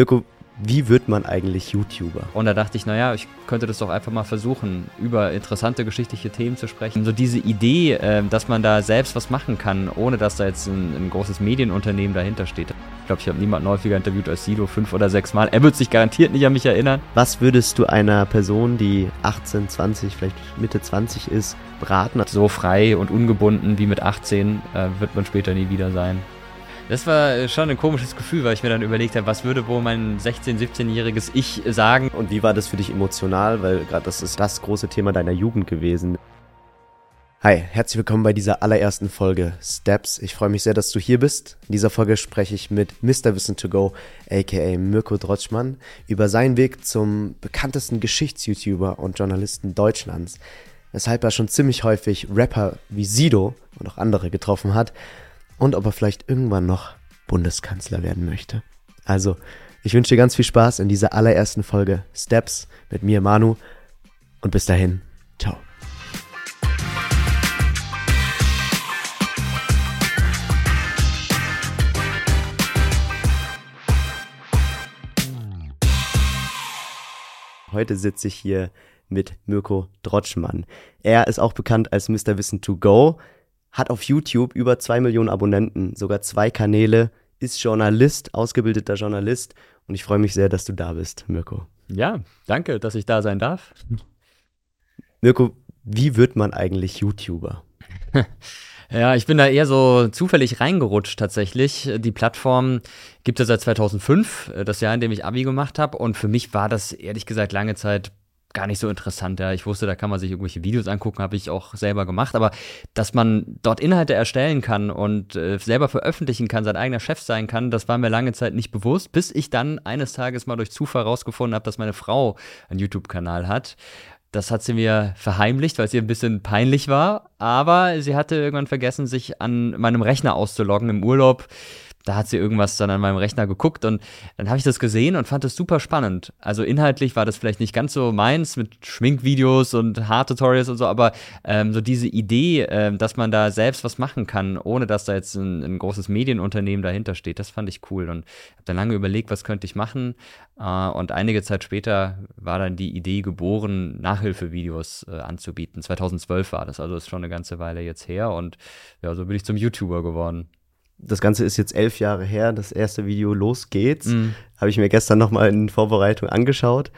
Mirko, wie wird man eigentlich YouTuber? Und da dachte ich, naja, ich könnte das doch einfach mal versuchen, über interessante geschichtliche Themen zu sprechen. So diese Idee, äh, dass man da selbst was machen kann, ohne dass da jetzt ein, ein großes Medienunternehmen dahinter steht. Ich glaube, ich habe niemanden häufiger interviewt als Sido, fünf oder sechs Mal. Er wird sich garantiert nicht an mich erinnern. Was würdest du einer Person, die 18, 20, vielleicht Mitte 20 ist, raten? So frei und ungebunden wie mit 18 äh, wird man später nie wieder sein. Das war schon ein komisches Gefühl, weil ich mir dann überlegt habe, was würde wohl mein 16-, 17-jähriges Ich sagen. Und wie war das für dich emotional? Weil gerade das ist das große Thema deiner Jugend gewesen. Hi, herzlich willkommen bei dieser allerersten Folge Steps. Ich freue mich sehr, dass du hier bist. In dieser Folge spreche ich mit Mr. Wissen to Go, aka Mirko Drotschmann, über seinen Weg zum bekanntesten Geschichts-YouTuber und Journalisten Deutschlands, weshalb er schon ziemlich häufig Rapper wie Sido und auch andere getroffen hat und ob er vielleicht irgendwann noch Bundeskanzler werden möchte. Also, ich wünsche dir ganz viel Spaß in dieser allerersten Folge Steps mit mir, Manu. Und bis dahin, ciao. Heute sitze ich hier mit Mirko Drotschmann. Er ist auch bekannt als Mr. Wissen to Go hat auf YouTube über zwei Millionen Abonnenten, sogar zwei Kanäle, ist Journalist, ausgebildeter Journalist. Und ich freue mich sehr, dass du da bist, Mirko. Ja, danke, dass ich da sein darf. Mirko, wie wird man eigentlich YouTuber? Ja, ich bin da eher so zufällig reingerutscht tatsächlich. Die Plattform gibt es ja seit 2005, das Jahr, in dem ich Abi gemacht habe. Und für mich war das ehrlich gesagt lange Zeit gar nicht so interessant. Ja. Ich wusste, da kann man sich irgendwelche Videos angucken, habe ich auch selber gemacht. Aber dass man dort Inhalte erstellen kann und äh, selber veröffentlichen kann, sein eigener Chef sein kann, das war mir lange Zeit nicht bewusst, bis ich dann eines Tages mal durch Zufall rausgefunden habe, dass meine Frau einen YouTube-Kanal hat. Das hat sie mir verheimlicht, weil es ihr ein bisschen peinlich war. Aber sie hatte irgendwann vergessen, sich an meinem Rechner auszuloggen im Urlaub da hat sie irgendwas dann an meinem Rechner geguckt und dann habe ich das gesehen und fand es super spannend. Also inhaltlich war das vielleicht nicht ganz so meins mit Schminkvideos und Haartutorials und so, aber ähm, so diese Idee, ähm, dass man da selbst was machen kann, ohne dass da jetzt ein, ein großes Medienunternehmen dahinter steht, das fand ich cool und habe dann lange überlegt, was könnte ich machen äh, und einige Zeit später war dann die Idee geboren, Nachhilfevideos äh, anzubieten. 2012 war das, also ist schon eine ganze Weile jetzt her und ja, so bin ich zum YouTuber geworden das Ganze ist jetzt elf Jahre her, das erste Video Los geht's. Mhm. Habe ich mir gestern nochmal in Vorbereitung angeschaut.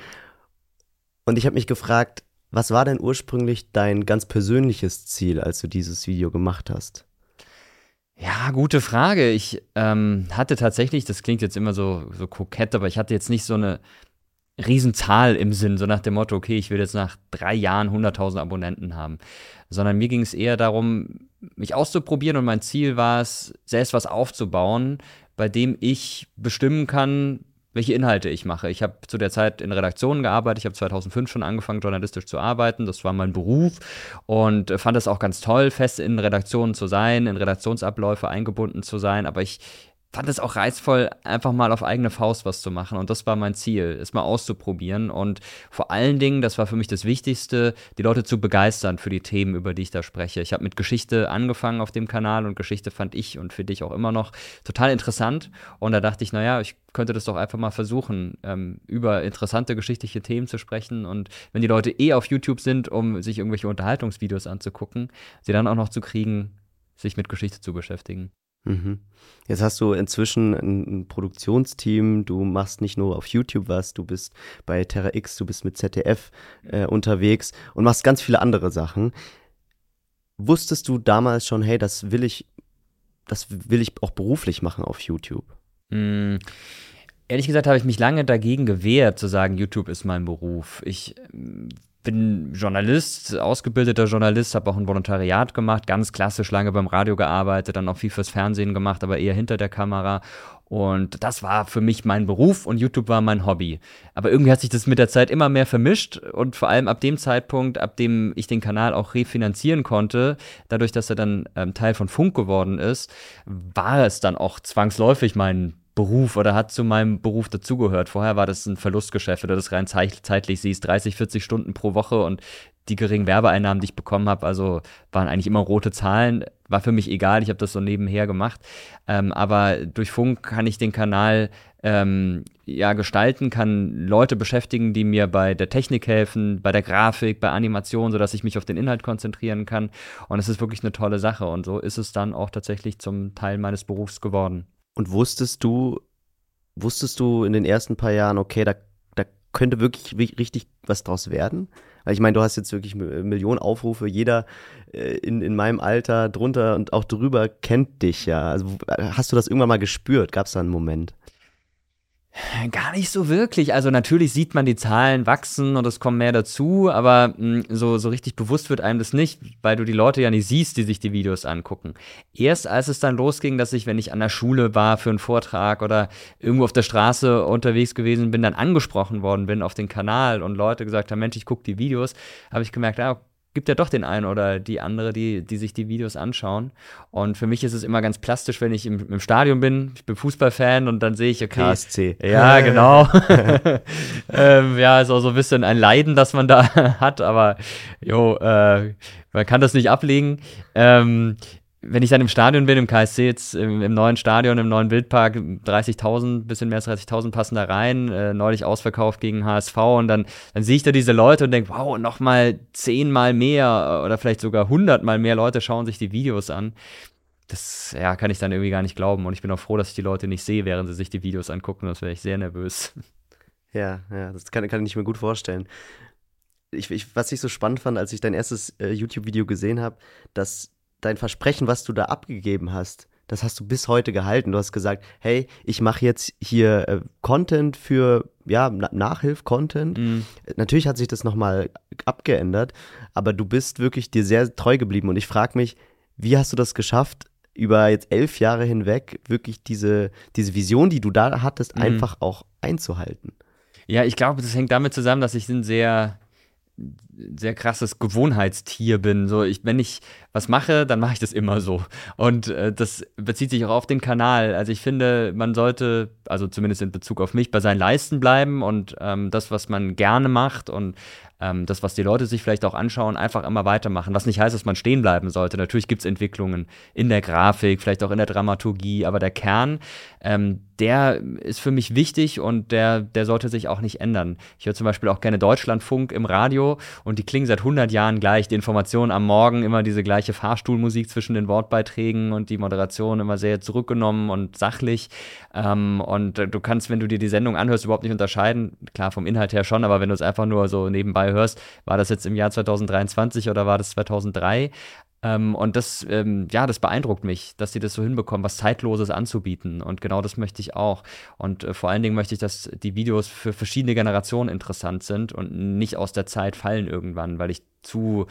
Und ich habe mich gefragt, was war denn ursprünglich dein ganz persönliches Ziel, als du dieses Video gemacht hast? Ja, gute Frage. Ich ähm, hatte tatsächlich, das klingt jetzt immer so, so kokett, aber ich hatte jetzt nicht so eine Riesenzahl im Sinn, so nach dem Motto, okay, ich will jetzt nach drei Jahren 100.000 Abonnenten haben, sondern mir ging es eher darum, mich auszuprobieren und mein Ziel war es, selbst was aufzubauen, bei dem ich bestimmen kann, welche Inhalte ich mache. Ich habe zu der Zeit in Redaktionen gearbeitet. Ich habe 2005 schon angefangen, journalistisch zu arbeiten. Das war mein Beruf und fand es auch ganz toll, fest in Redaktionen zu sein, in Redaktionsabläufe eingebunden zu sein. Aber ich fand es auch reizvoll, einfach mal auf eigene Faust was zu machen. Und das war mein Ziel, es mal auszuprobieren. Und vor allen Dingen, das war für mich das Wichtigste, die Leute zu begeistern für die Themen, über die ich da spreche. Ich habe mit Geschichte angefangen auf dem Kanal und Geschichte fand ich und für dich auch immer noch total interessant. Und da dachte ich, naja, ich könnte das doch einfach mal versuchen, ähm, über interessante geschichtliche Themen zu sprechen. Und wenn die Leute eh auf YouTube sind, um sich irgendwelche Unterhaltungsvideos anzugucken, sie dann auch noch zu kriegen, sich mit Geschichte zu beschäftigen. Mhm. Jetzt hast du inzwischen ein, Produktionsteam, du machst nicht nur auf YouTube was, du bist bei Terra X, du bist mit ZDF äh, unterwegs und machst ganz viele andere Sachen. Wusstest du damals schon, hey, das will ich, das will ich auch beruflich machen auf YouTube? Mhm. Ehrlich gesagt habe ich mich lange dagegen gewehrt, zu sagen, YouTube ist mein Beruf. Ich bin Journalist, ausgebildeter Journalist, habe auch ein Volontariat gemacht, ganz klassisch lange beim Radio gearbeitet, dann auch viel fürs Fernsehen gemacht, aber eher hinter der Kamera. Und das war für mich mein Beruf und YouTube war mein Hobby. Aber irgendwie hat sich das mit der Zeit immer mehr vermischt und vor allem ab dem Zeitpunkt, ab dem ich den Kanal auch refinanzieren konnte, dadurch, dass er dann ähm, Teil von Funk geworden ist, war es dann auch zwangsläufig mein Beruf oder hat zu meinem Beruf dazugehört. Vorher war das ein Verlustgeschäft, wenn du das rein zeitlich siehst, 30, 40 Stunden pro Woche und die geringen Werbeeinnahmen, die ich bekommen habe, also waren eigentlich immer rote Zahlen. War für mich egal, ich habe das so nebenher gemacht. Ähm, aber durch Funk kann ich den Kanal ähm, ja, gestalten, kann Leute beschäftigen, die mir bei der Technik helfen, bei der Grafik, bei Animation, sodass ich mich auf den Inhalt konzentrieren kann. Und es ist wirklich eine tolle Sache. Und so ist es dann auch tatsächlich zum Teil meines Berufs geworden. Und wusstest du, wusstest du in den ersten paar Jahren, okay, da, da könnte wirklich richtig was draus werden? Weil ich meine, du hast jetzt wirklich Millionen Aufrufe, jeder äh, in, in meinem Alter drunter und auch drüber kennt dich ja. Also hast du das irgendwann mal gespürt? Gab es da einen Moment? Gar nicht so wirklich. Also natürlich sieht man die Zahlen wachsen und es kommen mehr dazu, aber hm, so, so richtig bewusst wird einem das nicht, weil du die Leute ja nicht siehst, die sich die Videos angucken. Erst als es dann losging, dass ich, wenn ich an der Schule war für einen Vortrag oder irgendwo auf der Straße unterwegs gewesen bin, dann angesprochen worden bin auf den Kanal und Leute gesagt haben, Mensch, ich gucke die Videos, habe ich gemerkt, ah, gibt ja doch den einen oder die andere, die, die sich die Videos anschauen. Und für mich ist es immer ganz plastisch, wenn ich im, im Stadion bin. Ich bin Fußballfan und dann sehe ich, okay. KSC. Ja, genau. ähm, ja, ist auch so ein bisschen ein Leiden, das man da hat, aber jo, äh, man kann das nicht ablegen. Ähm, wenn ich dann im Stadion bin, im KSC jetzt, im, im neuen Stadion, im neuen Wildpark, 30.000, bisschen mehr als 30.000 passen da rein, äh, neulich ausverkauft gegen HSV und dann, dann sehe ich da diese Leute und denke, wow, nochmal zehnmal mehr oder vielleicht sogar hundertmal mehr Leute schauen sich die Videos an. Das ja, kann ich dann irgendwie gar nicht glauben und ich bin auch froh, dass ich die Leute nicht sehe, während sie sich die Videos angucken, das wäre ich sehr nervös. Ja, ja, das kann, kann ich mir gut vorstellen. Ich, ich, was ich so spannend fand, als ich dein erstes äh, YouTube-Video gesehen habe, dass dein Versprechen, was du da abgegeben hast, das hast du bis heute gehalten. Du hast gesagt, hey, ich mache jetzt hier äh, Content für, ja, Nachhilf-Content. Mhm. Natürlich hat sich das nochmal abgeändert, aber du bist wirklich dir sehr treu geblieben. Und ich frage mich, wie hast du das geschafft, über jetzt elf Jahre hinweg wirklich diese, diese Vision, die du da hattest, mhm. einfach auch einzuhalten? Ja, ich glaube, das hängt damit zusammen, dass ich ein sehr sehr krasses Gewohnheitstier bin. So, ich, wenn ich was mache, dann mache ich das immer so. Und äh, das bezieht sich auch auf den Kanal. Also ich finde, man sollte, also zumindest in Bezug auf mich, bei seinen Leisten bleiben und ähm, das, was man gerne macht und ähm, das, was die Leute sich vielleicht auch anschauen, einfach immer weitermachen. Was nicht heißt, dass man stehen bleiben sollte. Natürlich gibt es Entwicklungen in der Grafik, vielleicht auch in der Dramaturgie, aber der Kern, ähm, der ist für mich wichtig und der, der sollte sich auch nicht ändern. Ich höre zum Beispiel auch gerne Deutschlandfunk im Radio und die klingen seit 100 Jahren gleich. Die Informationen am Morgen immer diese gleiche Fahrstuhlmusik zwischen den Wortbeiträgen und die Moderation immer sehr zurückgenommen und sachlich. Ähm, und du kannst, wenn du dir die Sendung anhörst, überhaupt nicht unterscheiden. Klar, vom Inhalt her schon, aber wenn du es einfach nur so nebenbei hörst, war das jetzt im Jahr 2023 oder war das 2003? Ähm, und das, ähm, ja, das beeindruckt mich, dass sie das so hinbekommen, was Zeitloses anzubieten. Und genau das möchte ich auch. Und äh, vor allen Dingen möchte ich, dass die Videos für verschiedene Generationen interessant sind und nicht aus der Zeit fallen irgendwann, weil ich zu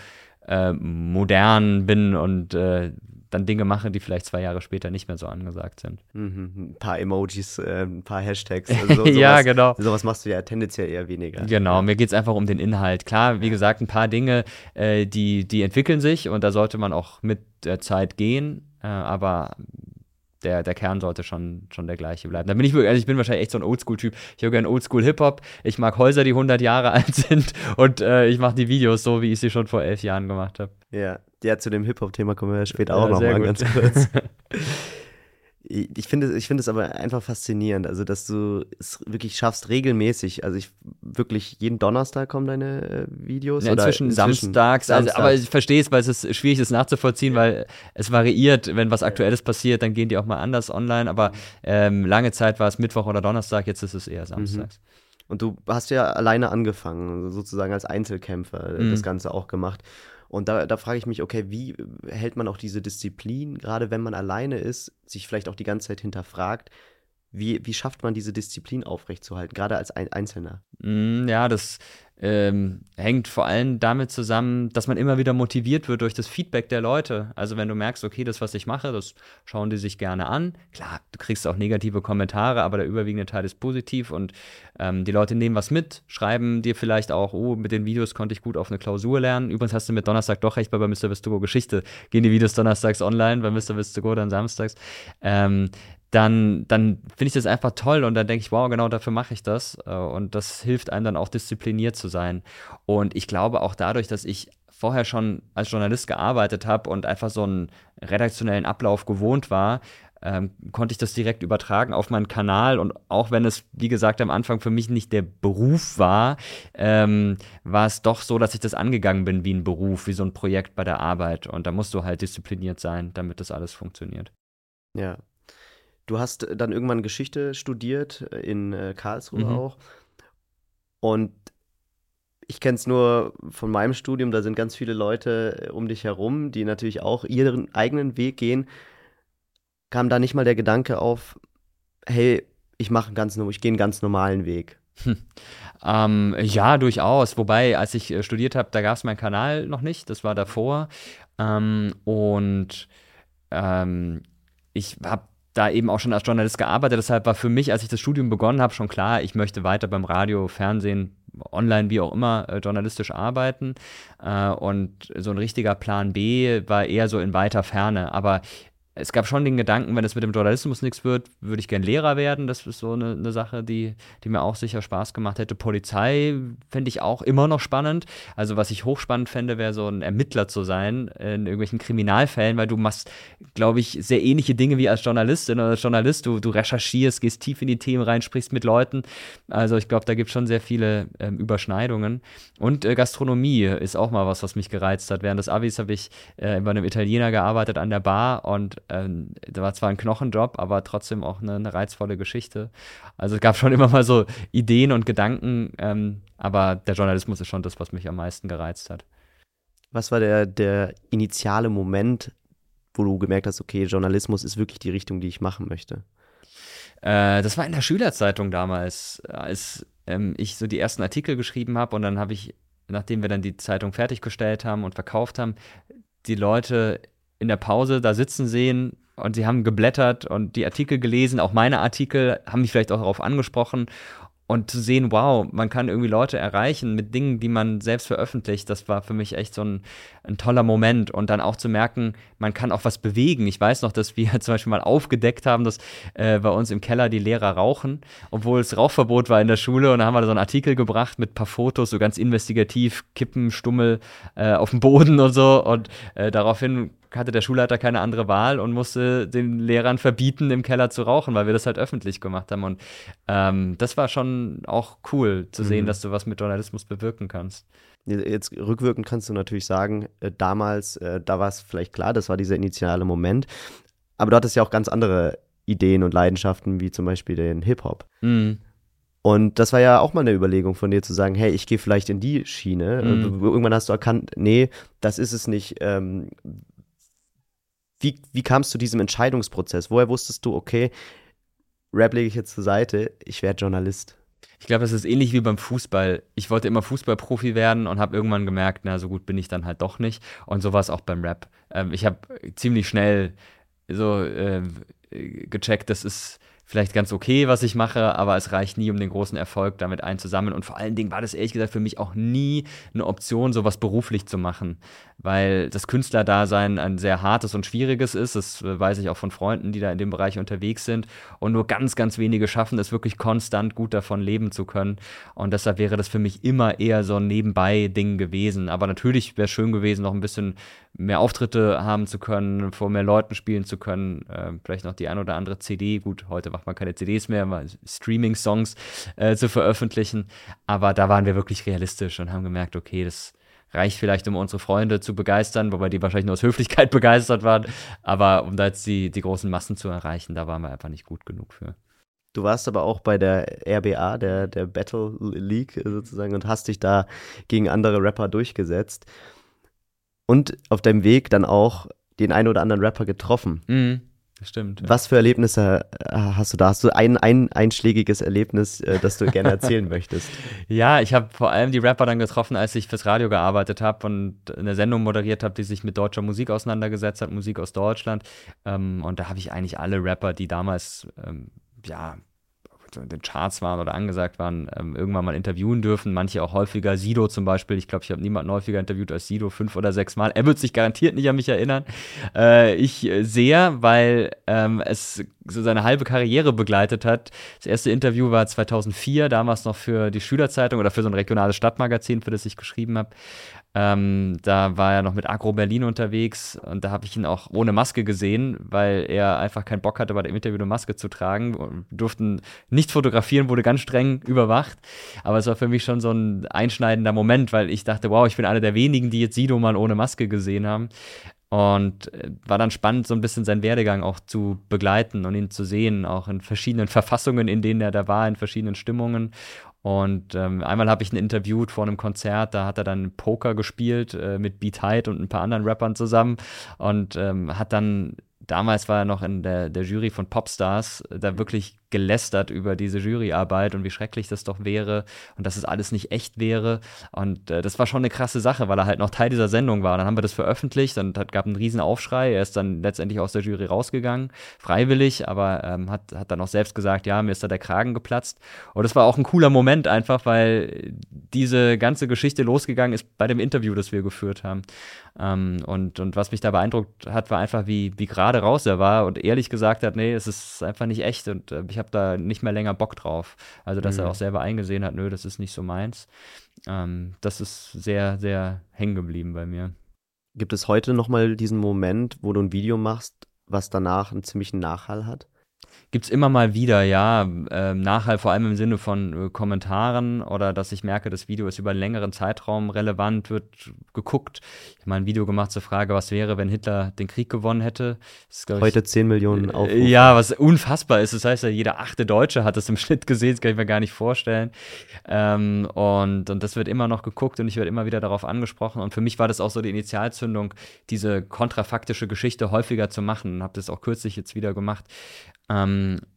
äh, modern bin und äh, dann Dinge mache, die vielleicht zwei Jahre später nicht mehr so angesagt sind. Mhm, ein paar Emojis, äh, ein paar Hashtags. Also sowas, ja, genau. Sowas machst du ja tendenziell eher weniger. Genau, ja. mir geht es einfach um den Inhalt. Klar, wie gesagt, ein paar Dinge, äh, die, die entwickeln sich und da sollte man auch mit der Zeit gehen, äh, aber der, der Kern sollte schon, schon der gleiche bleiben. Da bin ich, also ich bin wahrscheinlich echt so ein Oldschool-Typ. Ich höre gerne Oldschool-Hip-Hop. Ich mag Häuser, die 100 Jahre alt sind und äh, ich mache die Videos so, wie ich sie schon vor elf Jahren gemacht habe. Ja, ja, zu dem Hip-Hop-Thema kommen wir später ja, auch nochmal ganz kurz. ich finde ich finde es aber einfach faszinierend, also dass du es wirklich schaffst regelmäßig. Also ich wirklich jeden Donnerstag kommen deine äh, Videos ja, inzwischen oder inzwischen samstags, samstags. Also, aber ich verstehe es, weil es ist schwierig ist nachzuvollziehen, weil es variiert, wenn was aktuelles passiert, dann gehen die auch mal anders online, aber ähm, lange Zeit war es Mittwoch oder Donnerstag, jetzt ist es eher samstags. Mhm. Und du hast ja alleine angefangen, sozusagen als Einzelkämpfer mhm. das Ganze auch gemacht. Und da, da frage ich mich, okay, wie hält man auch diese Disziplin, gerade wenn man alleine ist, sich vielleicht auch die ganze Zeit hinterfragt, wie, wie schafft man diese Disziplin aufrechtzuerhalten, gerade als Einzelner? Mm, ja, das ähm, hängt vor allem damit zusammen, dass man immer wieder motiviert wird durch das Feedback der Leute. Also wenn du merkst, okay, das, was ich mache, das schauen die sich gerne an. Klar, du kriegst auch negative Kommentare, aber der überwiegende Teil ist positiv und ähm, die Leute nehmen was mit, schreiben dir vielleicht auch, oh, mit den Videos konnte ich gut auf eine Klausur lernen. Übrigens hast du mit Donnerstag doch recht, weil bei Mr. Vistogo Geschichte gehen die Videos donnerstags online, bei Mr. Vistogo dann samstags. Ähm, dann, dann finde ich das einfach toll und dann denke ich, wow, genau dafür mache ich das. Äh, und das hilft einem dann auch diszipliniert zu sein. Und ich glaube auch dadurch, dass ich vorher schon als Journalist gearbeitet habe und einfach so einen redaktionellen Ablauf gewohnt war, ähm, konnte ich das direkt übertragen auf meinen Kanal. Und auch wenn es, wie gesagt, am Anfang für mich nicht der Beruf war, ähm, war es doch so, dass ich das angegangen bin wie ein Beruf, wie so ein Projekt bei der Arbeit. Und da musst du halt diszipliniert sein, damit das alles funktioniert. Ja. Du hast dann irgendwann Geschichte studiert, in äh, Karlsruhe mhm. auch. Und ich kenne es nur von meinem Studium, da sind ganz viele Leute äh, um dich herum, die natürlich auch ihren eigenen Weg gehen. Kam da nicht mal der Gedanke auf, hey, ich mache ganz, ich gehe einen ganz normalen Weg? Hm. Ähm, ja, durchaus. Wobei, als ich äh, studiert habe, da gab es meinen Kanal noch nicht. Das war davor. Ähm, und ähm, ich habe da eben auch schon als Journalist gearbeitet. Deshalb war für mich, als ich das Studium begonnen habe, schon klar, ich möchte weiter beim Radio, Fernsehen, online, wie auch immer, äh, journalistisch arbeiten. Äh, und so ein richtiger Plan B war eher so in weiter Ferne. Aber es gab schon den Gedanken, wenn es mit dem Journalismus nichts wird, würde ich gern Lehrer werden. Das ist so eine, eine Sache, die, die mir auch sicher Spaß gemacht hätte. Polizei fände ich auch immer noch spannend. Also was ich hochspannend fände, wäre so ein Ermittler zu sein in irgendwelchen Kriminalfällen, weil du machst, glaube ich, sehr ähnliche Dinge wie als Journalistin oder als Journalist. Du, du recherchierst, gehst tief in die Themen rein, sprichst mit Leuten. Also ich glaube, da gibt es schon sehr viele ähm, Überschneidungen. Und äh, Gastronomie ist auch mal was, was mich gereizt hat. Während des Abis habe ich äh, bei einem Italiener gearbeitet an der Bar und ähm, da war zwar ein Knochenjob, aber trotzdem auch eine, eine, reizvolle Geschichte. Also es gab schon immer mal so Ideen und Gedanken, ähm, aber der Journalismus ist schon das, was mich am meisten gereizt hat. Was war der, der initiale Moment, wo du gemerkt hast, okay, Journalismus ist wirklich die Richtung, die ich machen möchte? Äh, das war in der Schülerzeitung damals, als ähm, ich so die ersten Artikel geschrieben habe und dann habe ich, nachdem wir dann die Zeitung fertiggestellt haben und verkauft haben, die Leute in der Pause da sitzen sehen und sie haben geblättert und die Artikel gelesen, auch meine Artikel haben mich vielleicht auch darauf angesprochen und zu sehen, wow, man kann irgendwie Leute erreichen mit Dingen, die man selbst veröffentlicht, das war für mich echt so ein, ein toller Moment. Und dann auch zu merken, man kann auch was bewegen. Ich weiß noch, dass wir zum Beispiel mal aufgedeckt haben, dass äh, bei uns im Keller die Lehrer rauchen, obwohl es Rauchverbot war in der Schule. Und da haben wir da so einen Artikel gebracht mit ein paar Fotos, so ganz investigativ, Kippen, Stummel äh, auf dem Boden und so. Und äh, daraufhin hatte der Schulleiter keine andere Wahl und musste den Lehrern verbieten, im Keller zu rauchen, weil wir das halt öffentlich gemacht haben. Und ähm, das war schon auch cool zu sehen, mhm. dass du was mit Journalismus bewirken kannst. Jetzt rückwirkend kannst du natürlich sagen, äh, damals, äh, da war es vielleicht klar, das war dieser initiale Moment. Aber du hattest ja auch ganz andere Ideen und Leidenschaften, wie zum Beispiel den Hip-Hop. Mhm. Und das war ja auch mal eine Überlegung von dir zu sagen, hey, ich gehe vielleicht in die Schiene. Mhm. Irgendwann hast du erkannt, nee, das ist es nicht. Ähm, wie, wie kam es zu diesem Entscheidungsprozess? Woher wusstest du, okay, Rap lege ich jetzt zur Seite, ich werde Journalist? Ich glaube, es ist ähnlich wie beim Fußball. Ich wollte immer Fußballprofi werden und habe irgendwann gemerkt, na, so gut bin ich dann halt doch nicht. Und so war es auch beim Rap. Ähm, ich habe ziemlich schnell so äh, gecheckt, das ist vielleicht ganz okay, was ich mache, aber es reicht nie, um den großen Erfolg damit einzusammeln. Und vor allen Dingen war das ehrlich gesagt für mich auch nie eine Option, sowas beruflich zu machen, weil das Künstlerdasein ein sehr hartes und schwieriges ist. Das weiß ich auch von Freunden, die da in dem Bereich unterwegs sind. Und nur ganz, ganz wenige schaffen es wirklich konstant gut davon leben zu können. Und deshalb wäre das für mich immer eher so ein Nebenbei-Ding gewesen. Aber natürlich wäre es schön gewesen, noch ein bisschen mehr Auftritte haben zu können, vor mehr Leuten spielen zu können, äh, vielleicht noch die ein oder andere CD. Gut, heute macht man keine CDs mehr, mal Streaming-Songs äh, zu veröffentlichen. Aber da waren wir wirklich realistisch und haben gemerkt, okay, das reicht vielleicht, um unsere Freunde zu begeistern, wobei die wahrscheinlich nur aus Höflichkeit begeistert waren. Aber um da jetzt die, die großen Massen zu erreichen, da waren wir einfach nicht gut genug für. Du warst aber auch bei der RBA, der, der Battle League sozusagen, und hast dich da gegen andere Rapper durchgesetzt und auf deinem Weg dann auch den einen oder anderen Rapper getroffen. Mhm. Stimmt. Ja. Was für Erlebnisse äh, hast du da? Hast du ein, ein einschlägiges Erlebnis, äh, das du gerne erzählen möchtest? Ja, ich habe vor allem die Rapper dann getroffen, als ich fürs Radio gearbeitet habe und eine Sendung moderiert habe, die sich mit deutscher Musik auseinandergesetzt hat, Musik aus Deutschland. Ähm, und da habe ich eigentlich alle Rapper, die damals ähm, ja den Charts waren oder angesagt waren, ähm, irgendwann mal interviewen dürfen. Manche auch häufiger. Sido zum Beispiel. Ich glaube, ich habe niemanden häufiger interviewt als Sido, fünf oder sechs Mal. Er wird sich garantiert nicht an mich erinnern. Äh, ich äh, sehr, weil ähm, es so seine halbe Karriere begleitet hat. Das erste Interview war 2004, damals noch für die Schülerzeitung oder für so ein regionales Stadtmagazin, für das ich geschrieben habe. Ähm, da war er noch mit Agro Berlin unterwegs und da habe ich ihn auch ohne Maske gesehen, weil er einfach keinen Bock hatte, bei dem Interview eine Maske zu tragen. Wir durften nicht fotografieren, wurde ganz streng überwacht. Aber es war für mich schon so ein einschneidender Moment, weil ich dachte, wow, ich bin einer der wenigen, die jetzt Sido mal ohne Maske gesehen haben. Und äh, war dann spannend, so ein bisschen seinen Werdegang auch zu begleiten und ihn zu sehen, auch in verschiedenen Verfassungen, in denen er da war, in verschiedenen Stimmungen. Und ähm, einmal habe ich ihn interviewt vor einem Konzert, da hat er dann Poker gespielt äh, mit Beat Hyde und ein paar anderen Rappern zusammen und ähm, hat dann damals war er noch in der, der Jury von Popstars, da wirklich gelästert über diese Juryarbeit und wie schrecklich das doch wäre und dass es alles nicht echt wäre. Und äh, das war schon eine krasse Sache, weil er halt noch Teil dieser Sendung war. Dann haben wir das veröffentlicht und es gab einen riesen Aufschrei. Er ist dann letztendlich aus der Jury rausgegangen, freiwillig, aber ähm, hat, hat dann auch selbst gesagt, ja, mir ist da der Kragen geplatzt. Und das war auch ein cooler Moment einfach, weil diese ganze Geschichte losgegangen ist bei dem Interview, das wir geführt haben. Ähm, und, und was mich da beeindruckt hat, war einfach, wie, wie gerade raus er war und ehrlich gesagt hat, nee, es ist einfach nicht echt und äh, ich habe da nicht mehr länger Bock drauf. Also, dass mhm. er auch selber eingesehen hat, nö, das ist nicht so meins. Ähm, das ist sehr, sehr hängen geblieben bei mir. Gibt es heute nochmal diesen Moment, wo du ein Video machst, was danach einen ziemlichen Nachhall hat? Gibt es immer mal wieder, ja, äh, Nachhall vor allem im Sinne von äh, Kommentaren oder dass ich merke, das Video ist über einen längeren Zeitraum relevant, wird geguckt. Ich habe mal ein Video gemacht zur Frage, was wäre, wenn Hitler den Krieg gewonnen hätte. Ist, Heute ich, 10 Millionen äh, Aufrufe. Ja, was unfassbar ist. Das heißt ja, jeder achte Deutsche hat das im Schnitt gesehen, das kann ich mir gar nicht vorstellen. Ähm, und, und das wird immer noch geguckt und ich werde immer wieder darauf angesprochen. Und für mich war das auch so die Initialzündung, diese kontrafaktische Geschichte häufiger zu machen. Habe das auch kürzlich jetzt wieder gemacht ähm,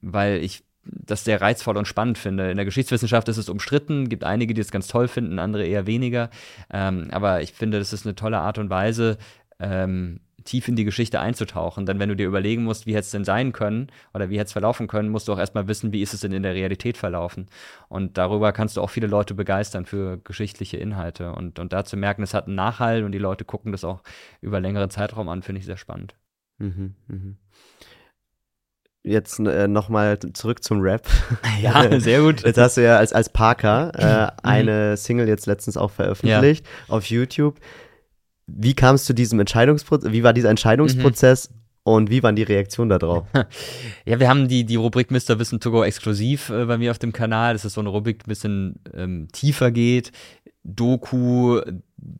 weil ich das sehr reizvoll und spannend finde. In der Geschichtswissenschaft ist es umstritten, gibt einige, die es ganz toll finden, andere eher weniger. Ähm, aber ich finde, das ist eine tolle Art und Weise, ähm, tief in die Geschichte einzutauchen. Denn wenn du dir überlegen musst, wie hätte es denn sein können oder wie hätte es verlaufen können, musst du auch erstmal wissen, wie ist es denn in der Realität verlaufen. Und darüber kannst du auch viele Leute begeistern für geschichtliche Inhalte. Und, und da zu merken, es hat einen Nachhall und die Leute gucken das auch über längeren Zeitraum an, finde ich sehr spannend. Mhm, mh jetzt äh, nochmal zurück zum Rap. Ja, sehr gut. Jetzt hast du ja als, als Parker äh, mhm. eine Single jetzt letztens auch veröffentlicht ja. auf YouTube. Wie kam es zu diesem Entscheidungsprozess? Wie war dieser Entscheidungsprozess? Mhm. Und wie waren die Reaktionen darauf? Ja, wir haben die, die Rubrik Mr. Wissen to go exklusiv äh, bei mir auf dem Kanal. Das ist so eine Rubrik, die ein bisschen ähm, tiefer geht. Doku,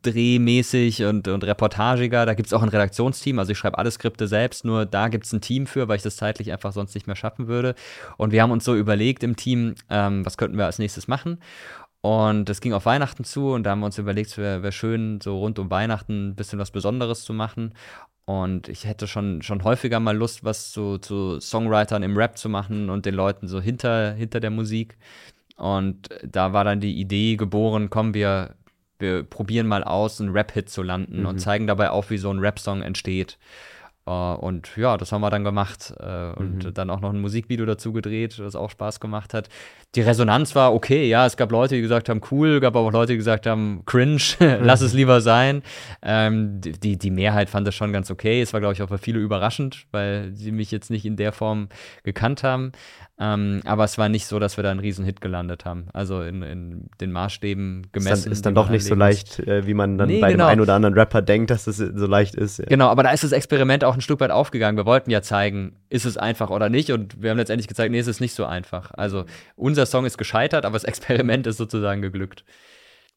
drehmäßig und, und reportagiger. Da gibt es auch ein Redaktionsteam. Also ich schreibe alle Skripte selbst, nur da gibt es ein Team für, weil ich das zeitlich einfach sonst nicht mehr schaffen würde. Und wir haben uns so überlegt im Team, ähm, was könnten wir als nächstes machen. Und es ging auf Weihnachten zu und da haben wir uns überlegt, es wäre wär schön, so rund um Weihnachten ein bisschen was Besonderes zu machen. Und ich hätte schon, schon häufiger mal Lust, was zu, zu Songwritern im Rap zu machen und den Leuten so hinter, hinter der Musik. Und da war dann die Idee geboren, komm, wir wir probieren mal aus, einen Rap-Hit zu landen mhm. und zeigen dabei auf, wie so ein Rap-Song entsteht. Uh, und ja, das haben wir dann gemacht uh, und mhm. dann auch noch ein Musikvideo dazu gedreht, das auch Spaß gemacht hat. Die Resonanz war okay, ja, es gab Leute, die gesagt haben, cool, gab aber auch Leute, die gesagt haben, cringe, lass es lieber sein. Ähm, die, die Mehrheit fand das schon ganz okay. Es war, glaube ich, auch für viele überraschend, weil sie mich jetzt nicht in der Form gekannt haben. Ähm, aber es war nicht so, dass wir da einen riesen Hit gelandet haben. Also in, in den Maßstäben gemessen. Ist dann, ist dann doch nicht so leicht, äh, wie man dann nee, bei genau. dem einen oder anderen Rapper denkt, dass es so leicht ist. Ja. Genau, aber da ist das Experiment auch ein Stück weit aufgegangen. Wir wollten ja zeigen, ist es einfach oder nicht. Und wir haben letztendlich gezeigt, nee, es ist nicht so einfach. Also unser Song ist gescheitert, aber das Experiment ist sozusagen geglückt.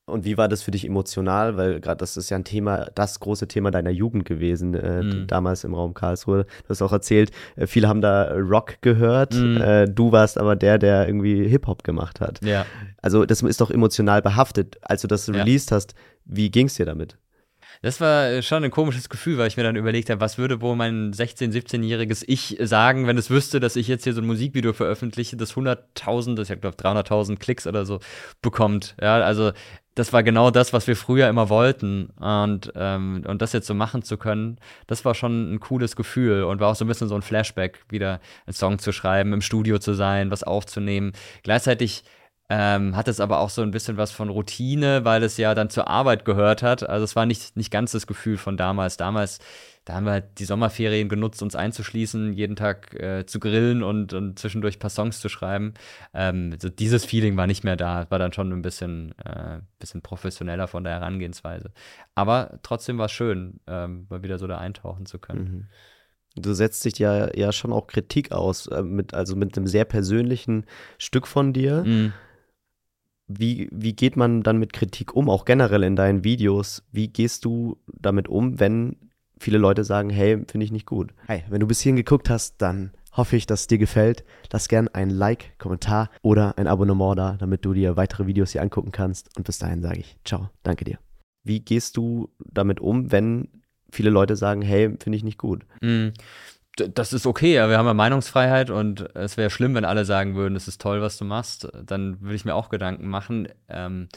Und wie war das für dich emotional? Weil gerade das ist ja ein Thema, das große Thema deiner Jugend gewesen, äh, mm. damals im Raum Karlsruhe. Du hast auch erzählt, äh, viele haben da Rock gehört. Mm. Äh, du warst aber der, der irgendwie Hip-Hop gemacht hat. Ja. Also das ist doch emotional behaftet. Als du das ja. released hast, wie ging es dir damit? Das war schon ein komisches Gefühl, weil ich mir dann überlegt habe, was würde wohl mein 16-, 17-jähriges Ich sagen, wenn es wüsste, dass ich jetzt hier so ein Musikvideo veröffentliche, das 100.000, das ich glaube 300.000 Klicks oder so bekommt. Ja, also das war genau das, was wir früher immer wollten. Und, ähm, und das jetzt so machen zu können, das war schon ein cooles Gefühl und war auch so ein bisschen so ein Flashback, wieder einen Song zu schreiben, im Studio zu sein, was aufzunehmen. Gleichzeitig ähm, hat es aber auch so ein bisschen was von Routine, weil es ja dann zur Arbeit gehört hat. Also es war nicht, nicht ganz das Gefühl von damals. Damals da haben wir halt die Sommerferien genutzt, uns einzuschließen, jeden Tag äh, zu grillen und, und zwischendurch ein paar Songs zu schreiben. Ähm, so dieses Feeling war nicht mehr da, war dann schon ein bisschen, äh, bisschen professioneller von der Herangehensweise. Aber trotzdem war es schön, ähm, mal wieder so da eintauchen zu können. Mhm. Du setzt dich ja, ja schon auch Kritik aus, äh, mit, also mit einem sehr persönlichen Stück von dir. Mhm. Wie, wie geht man dann mit Kritik um, auch generell in deinen Videos? Wie gehst du damit um, wenn viele Leute sagen, hey, finde ich nicht gut? Hey, wenn du bis hierhin geguckt hast, dann hoffe ich, dass es dir gefällt. Lass gern ein Like, Kommentar oder ein Abonnement da, damit du dir weitere Videos hier angucken kannst. Und bis dahin sage ich, ciao, danke dir. Wie gehst du damit um, wenn viele Leute sagen, hey, finde ich nicht gut. Mm, das ist okay, ja, wir haben ja Meinungsfreiheit und es wäre schlimm, wenn alle sagen würden, es ist toll, was du machst. Dann würde ich mir auch Gedanken machen. Ähm,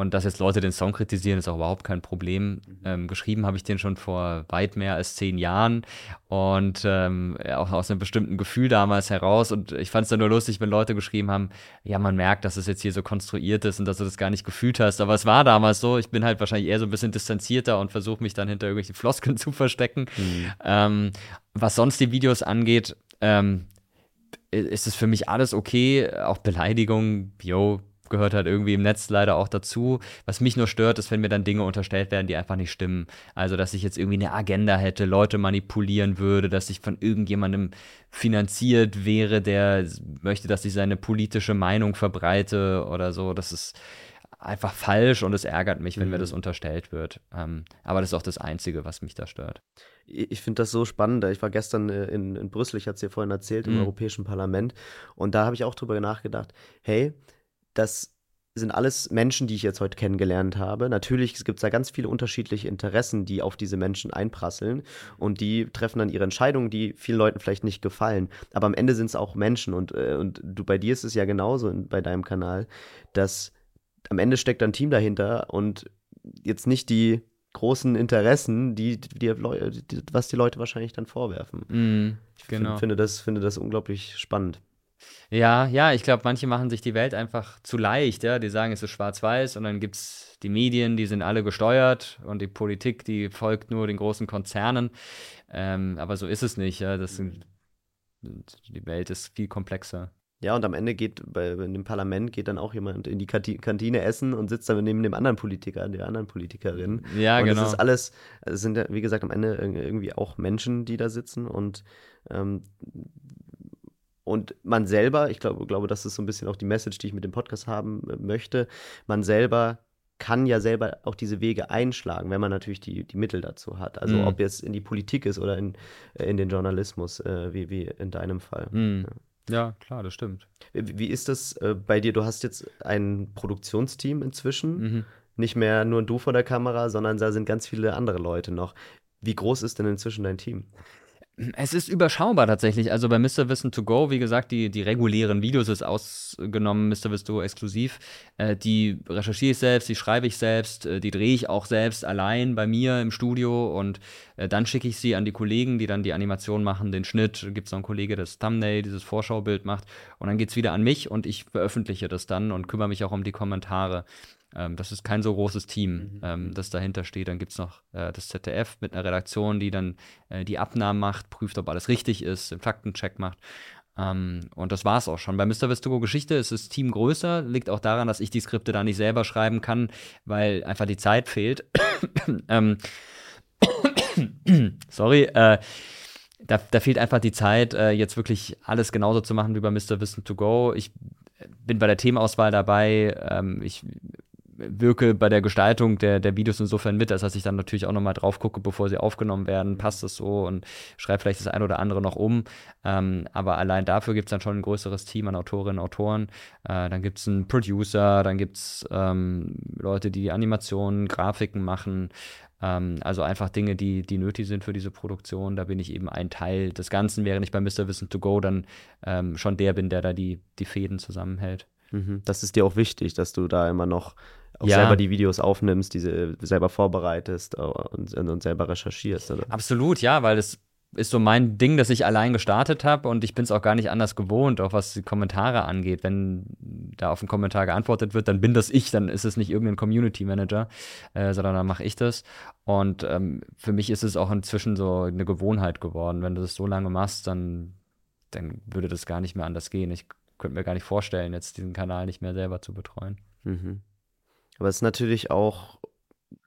und dass jetzt Leute den Song kritisieren, ist auch überhaupt kein Problem. Ähm, geschrieben habe ich den schon vor weit mehr als zehn Jahren und ähm, auch aus einem bestimmten Gefühl damals heraus. Und ich fand es dann nur lustig, wenn Leute geschrieben haben, ja, man merkt, dass es jetzt hier so konstruiert ist und dass du das gar nicht gefühlt hast. Aber es war damals so. Ich bin halt wahrscheinlich eher so ein bisschen distanzierter und versuche mich dann hinter irgendwelchen Floskeln zu verstecken. Mhm. Ähm, was sonst die Videos angeht, ähm, ist es für mich alles okay. Auch Beleidigungen, yo, gehört halt irgendwie im Netz leider auch dazu. Was mich nur stört, ist, wenn mir dann Dinge unterstellt werden, die einfach nicht stimmen. Also, dass ich jetzt irgendwie eine Agenda hätte, Leute manipulieren würde, dass ich von irgendjemandem finanziert wäre, der möchte, dass ich seine politische Meinung verbreite oder so. Das ist einfach falsch und es ärgert mich, wenn mhm. mir das unterstellt wird. Ähm, aber das ist auch das Einzige, was mich da stört. Ich finde das so spannend. Ich war gestern äh, in, in Brüssel, ich hatte es dir vorhin erzählt, im mhm. Europäischen Parlament. Und da habe ich auch drüber nachgedacht, hey, das sind alles Menschen, die ich jetzt heute kennengelernt habe. Natürlich gibt es da ganz viele unterschiedliche Interessen, die auf diese Menschen einprasseln und die treffen dann ihre Entscheidungen, die vielen Leuten vielleicht nicht gefallen. Aber am Ende sind es auch Menschen und, äh, und du bei dir ist es ja genauso bei deinem Kanal, dass am Ende steckt ein Team dahinter und jetzt nicht die großen Interessen, die, die, die was die Leute wahrscheinlich dann vorwerfen. Mm, genau. Ich finde das, finde das unglaublich spannend. Ja, ja, ich glaube, manche machen sich die Welt einfach zu leicht, ja. Die sagen, es ist schwarz-weiß und dann gibt es die Medien, die sind alle gesteuert und die Politik, die folgt nur den großen Konzernen. Ähm, aber so ist es nicht, ja. Das sind, die Welt ist viel komplexer. Ja, und am Ende geht bei, in dem Parlament geht dann auch jemand in die Kantine essen und sitzt dann neben dem anderen Politiker, der anderen Politikerin. Ja, und genau. Das ist alles, es sind wie gesagt, am Ende irgendwie auch Menschen, die da sitzen und ähm, und man selber, ich glaube, glaube, das ist so ein bisschen auch die Message, die ich mit dem Podcast haben äh, möchte, man selber kann ja selber auch diese Wege einschlagen, wenn man natürlich die, die Mittel dazu hat. Also mhm. ob jetzt in die Politik ist oder in, äh, in den Journalismus, äh, wie, wie in deinem Fall. Mhm. Ja. ja. klar, das stimmt. Wie, wie ist das äh, bei dir? Du hast jetzt ein Produktionsteam inzwischen. Mhm. Nicht mehr nur du vor der Kamera, sondern da sind ganz viele andere Leute noch. Wie groß ist denn inzwischen dein Team? Es ist überschaubar tatsächlich. Also bei Mr. Wissen to Go, wie gesagt, die, die regulären Videos ist ausgenommen, Mr. Wissen to Go exklusiv. Äh, die recherchiere ich selbst, die schreibe ich selbst, äh, die drehe ich auch selbst allein bei mir im Studio und äh, dann schicke ich sie an die Kollegen, die dann die Animation machen, den Schnitt. Gibt es noch einen Kollege, der das Thumbnail, dieses Vorschaubild macht. Und dann geht es wieder an mich und ich veröffentliche das dann und kümmere mich auch um die Kommentare. Ähm, das ist kein so großes Team, mhm. ähm, das dahinter steht. Dann gibt es noch äh, das ZDF mit einer Redaktion, die dann äh, die Abnahmen macht, prüft, ob alles richtig ist, den Faktencheck macht. Ähm, und das war es auch schon. Bei Mr. Vestugo Geschichte ist das Team größer, liegt auch daran, dass ich die Skripte da nicht selber schreiben kann, weil einfach die Zeit fehlt. Ähm, sorry, äh, da, da, fehlt einfach die Zeit, äh, jetzt wirklich alles genauso zu machen wie bei Mr. Wissen to Go. Ich bin bei der Themenauswahl dabei. Ähm, ich wirke bei der Gestaltung der, der Videos insofern mit, als dass ich dann natürlich auch nochmal drauf gucke, bevor sie aufgenommen werden, passt es so und schreibe vielleicht das ein oder andere noch um. Ähm, aber allein dafür gibt es dann schon ein größeres Team an Autorinnen und Autoren. Äh, dann gibt es einen Producer, dann gibt es ähm, Leute, die Animationen, Grafiken machen. Ähm, also einfach Dinge, die, die nötig sind für diese Produktion. Da bin ich eben ein Teil des Ganzen, während ich bei Mr. Wissen to Go dann ähm, schon der bin, der da die, die Fäden zusammenhält. Mhm. Das ist dir auch wichtig, dass du da immer noch auch ja. selber die Videos aufnimmst, diese selber vorbereitest äh, und, und selber recherchierst. Oder? Absolut, ja, weil es ist so mein Ding, dass ich allein gestartet habe und ich bin es auch gar nicht anders gewohnt, auch was die Kommentare angeht. Wenn da auf einen Kommentar geantwortet wird, dann bin das ich, dann ist es nicht irgendein Community Manager, äh, sondern dann mache ich das. Und ähm, für mich ist es auch inzwischen so eine Gewohnheit geworden. Wenn du das so lange machst, dann, dann würde das gar nicht mehr anders gehen. Ich könnte mir gar nicht vorstellen, jetzt diesen Kanal nicht mehr selber zu betreuen. Mhm. Aber es ist natürlich auch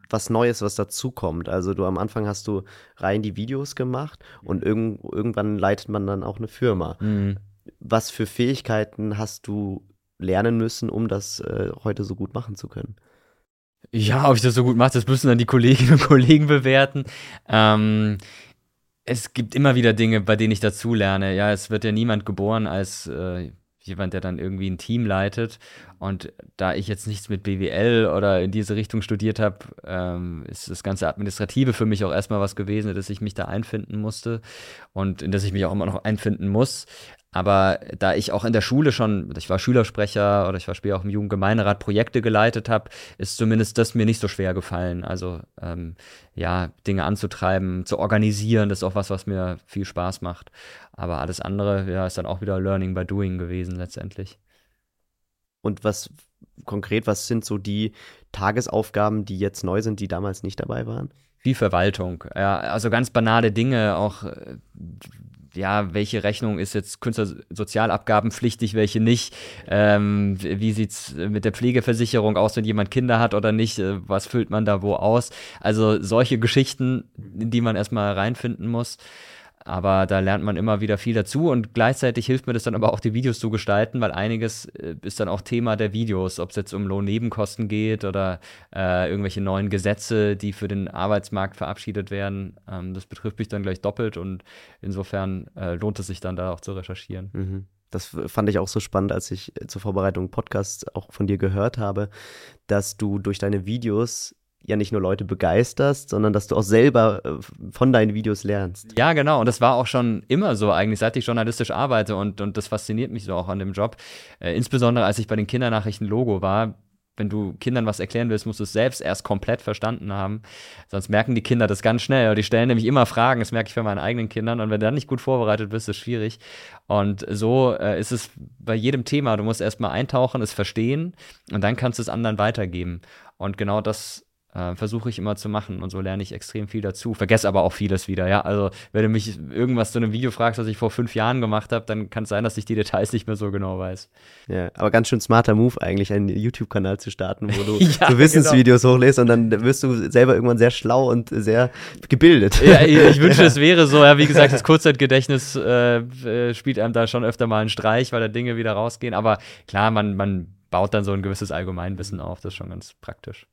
was Neues, was dazukommt. Also du am Anfang hast du rein die Videos gemacht und irg irgendwann leitet man dann auch eine Firma. Mhm. Was für Fähigkeiten hast du lernen müssen, um das äh, heute so gut machen zu können? Ja, ob ich das so gut mache, das müssen dann die Kolleginnen und Kollegen bewerten. Ähm, es gibt immer wieder Dinge, bei denen ich dazu lerne. Ja, es wird ja niemand geboren als äh, jemand, der dann irgendwie ein Team leitet. Und da ich jetzt nichts mit BWL oder in diese Richtung studiert habe, ähm, ist das ganze Administrative für mich auch erstmal was gewesen, dass ich mich da einfinden musste und in das ich mich auch immer noch einfinden muss. Aber da ich auch in der Schule schon, ich war Schülersprecher oder ich war später auch im Jugendgemeinderat, Projekte geleitet habe, ist zumindest das mir nicht so schwer gefallen. Also ähm, ja, Dinge anzutreiben, zu organisieren, das ist auch was, was mir viel Spaß macht. Aber alles andere, ja, ist dann auch wieder Learning by Doing gewesen letztendlich. Und was konkret, was sind so die Tagesaufgaben, die jetzt neu sind, die damals nicht dabei waren? Wie Verwaltung. Ja, also ganz banale Dinge, auch äh, ja, welche Rechnung ist jetzt Künstlersozialabgabenpflichtig, welche nicht? Ähm, wie sieht es mit der Pflegeversicherung aus, wenn jemand Kinder hat oder nicht? Äh, was füllt man da wo aus? Also solche Geschichten, in die man erstmal reinfinden muss. Aber da lernt man immer wieder viel dazu und gleichzeitig hilft mir das dann aber auch, die Videos zu gestalten, weil einiges äh, ist dann auch Thema der Videos, ob es jetzt um Lohnnebenkosten geht oder äh, irgendwelche neuen Gesetze, die für den Arbeitsmarkt verabschiedet werden. Ähm, das betrifft mich dann gleich doppelt und insofern äh, lohnt es sich dann da auch zu recherchieren. Mhm. Das fand ich auch so spannend, als ich zur Vorbereitung Podcasts auch von dir gehört habe, dass du durch deine Videos ja nicht nur Leute begeisterst, sondern dass du auch selber äh, von deinen Videos lernst. Ja, genau. Und das war auch schon immer so eigentlich, seit ich journalistisch arbeite. Und, und das fasziniert mich so auch an dem Job. Äh, insbesondere als ich bei den Kindernachrichten Logo war. Wenn du Kindern was erklären willst, musst du es selbst erst komplett verstanden haben. Sonst merken die Kinder das ganz schnell. Die stellen nämlich immer Fragen. Das merke ich bei meinen eigenen Kindern. Und wenn du dann nicht gut vorbereitet bist, ist es schwierig. Und so äh, ist es bei jedem Thema. Du musst erst mal eintauchen, es verstehen und dann kannst du es anderen weitergeben. Und genau das äh, versuche ich immer zu machen und so lerne ich extrem viel dazu. Vergesse aber auch vieles wieder, ja. Also, wenn du mich irgendwas zu einem Video fragst, was ich vor fünf Jahren gemacht habe, dann kann es sein, dass ich die Details nicht mehr so genau weiß. Ja, aber ganz schön smarter Move eigentlich, einen YouTube-Kanal zu starten, wo du ja, so Wissensvideos genau. hochlässt und dann wirst du selber irgendwann sehr schlau und sehr gebildet. Ja, ich wünsche, es wäre so. Ja, wie gesagt, das Kurzzeitgedächtnis äh, äh, spielt einem da schon öfter mal einen Streich, weil da Dinge wieder rausgehen. Aber klar, man, man baut dann so ein gewisses Allgemeinwissen auf. Das ist schon ganz praktisch.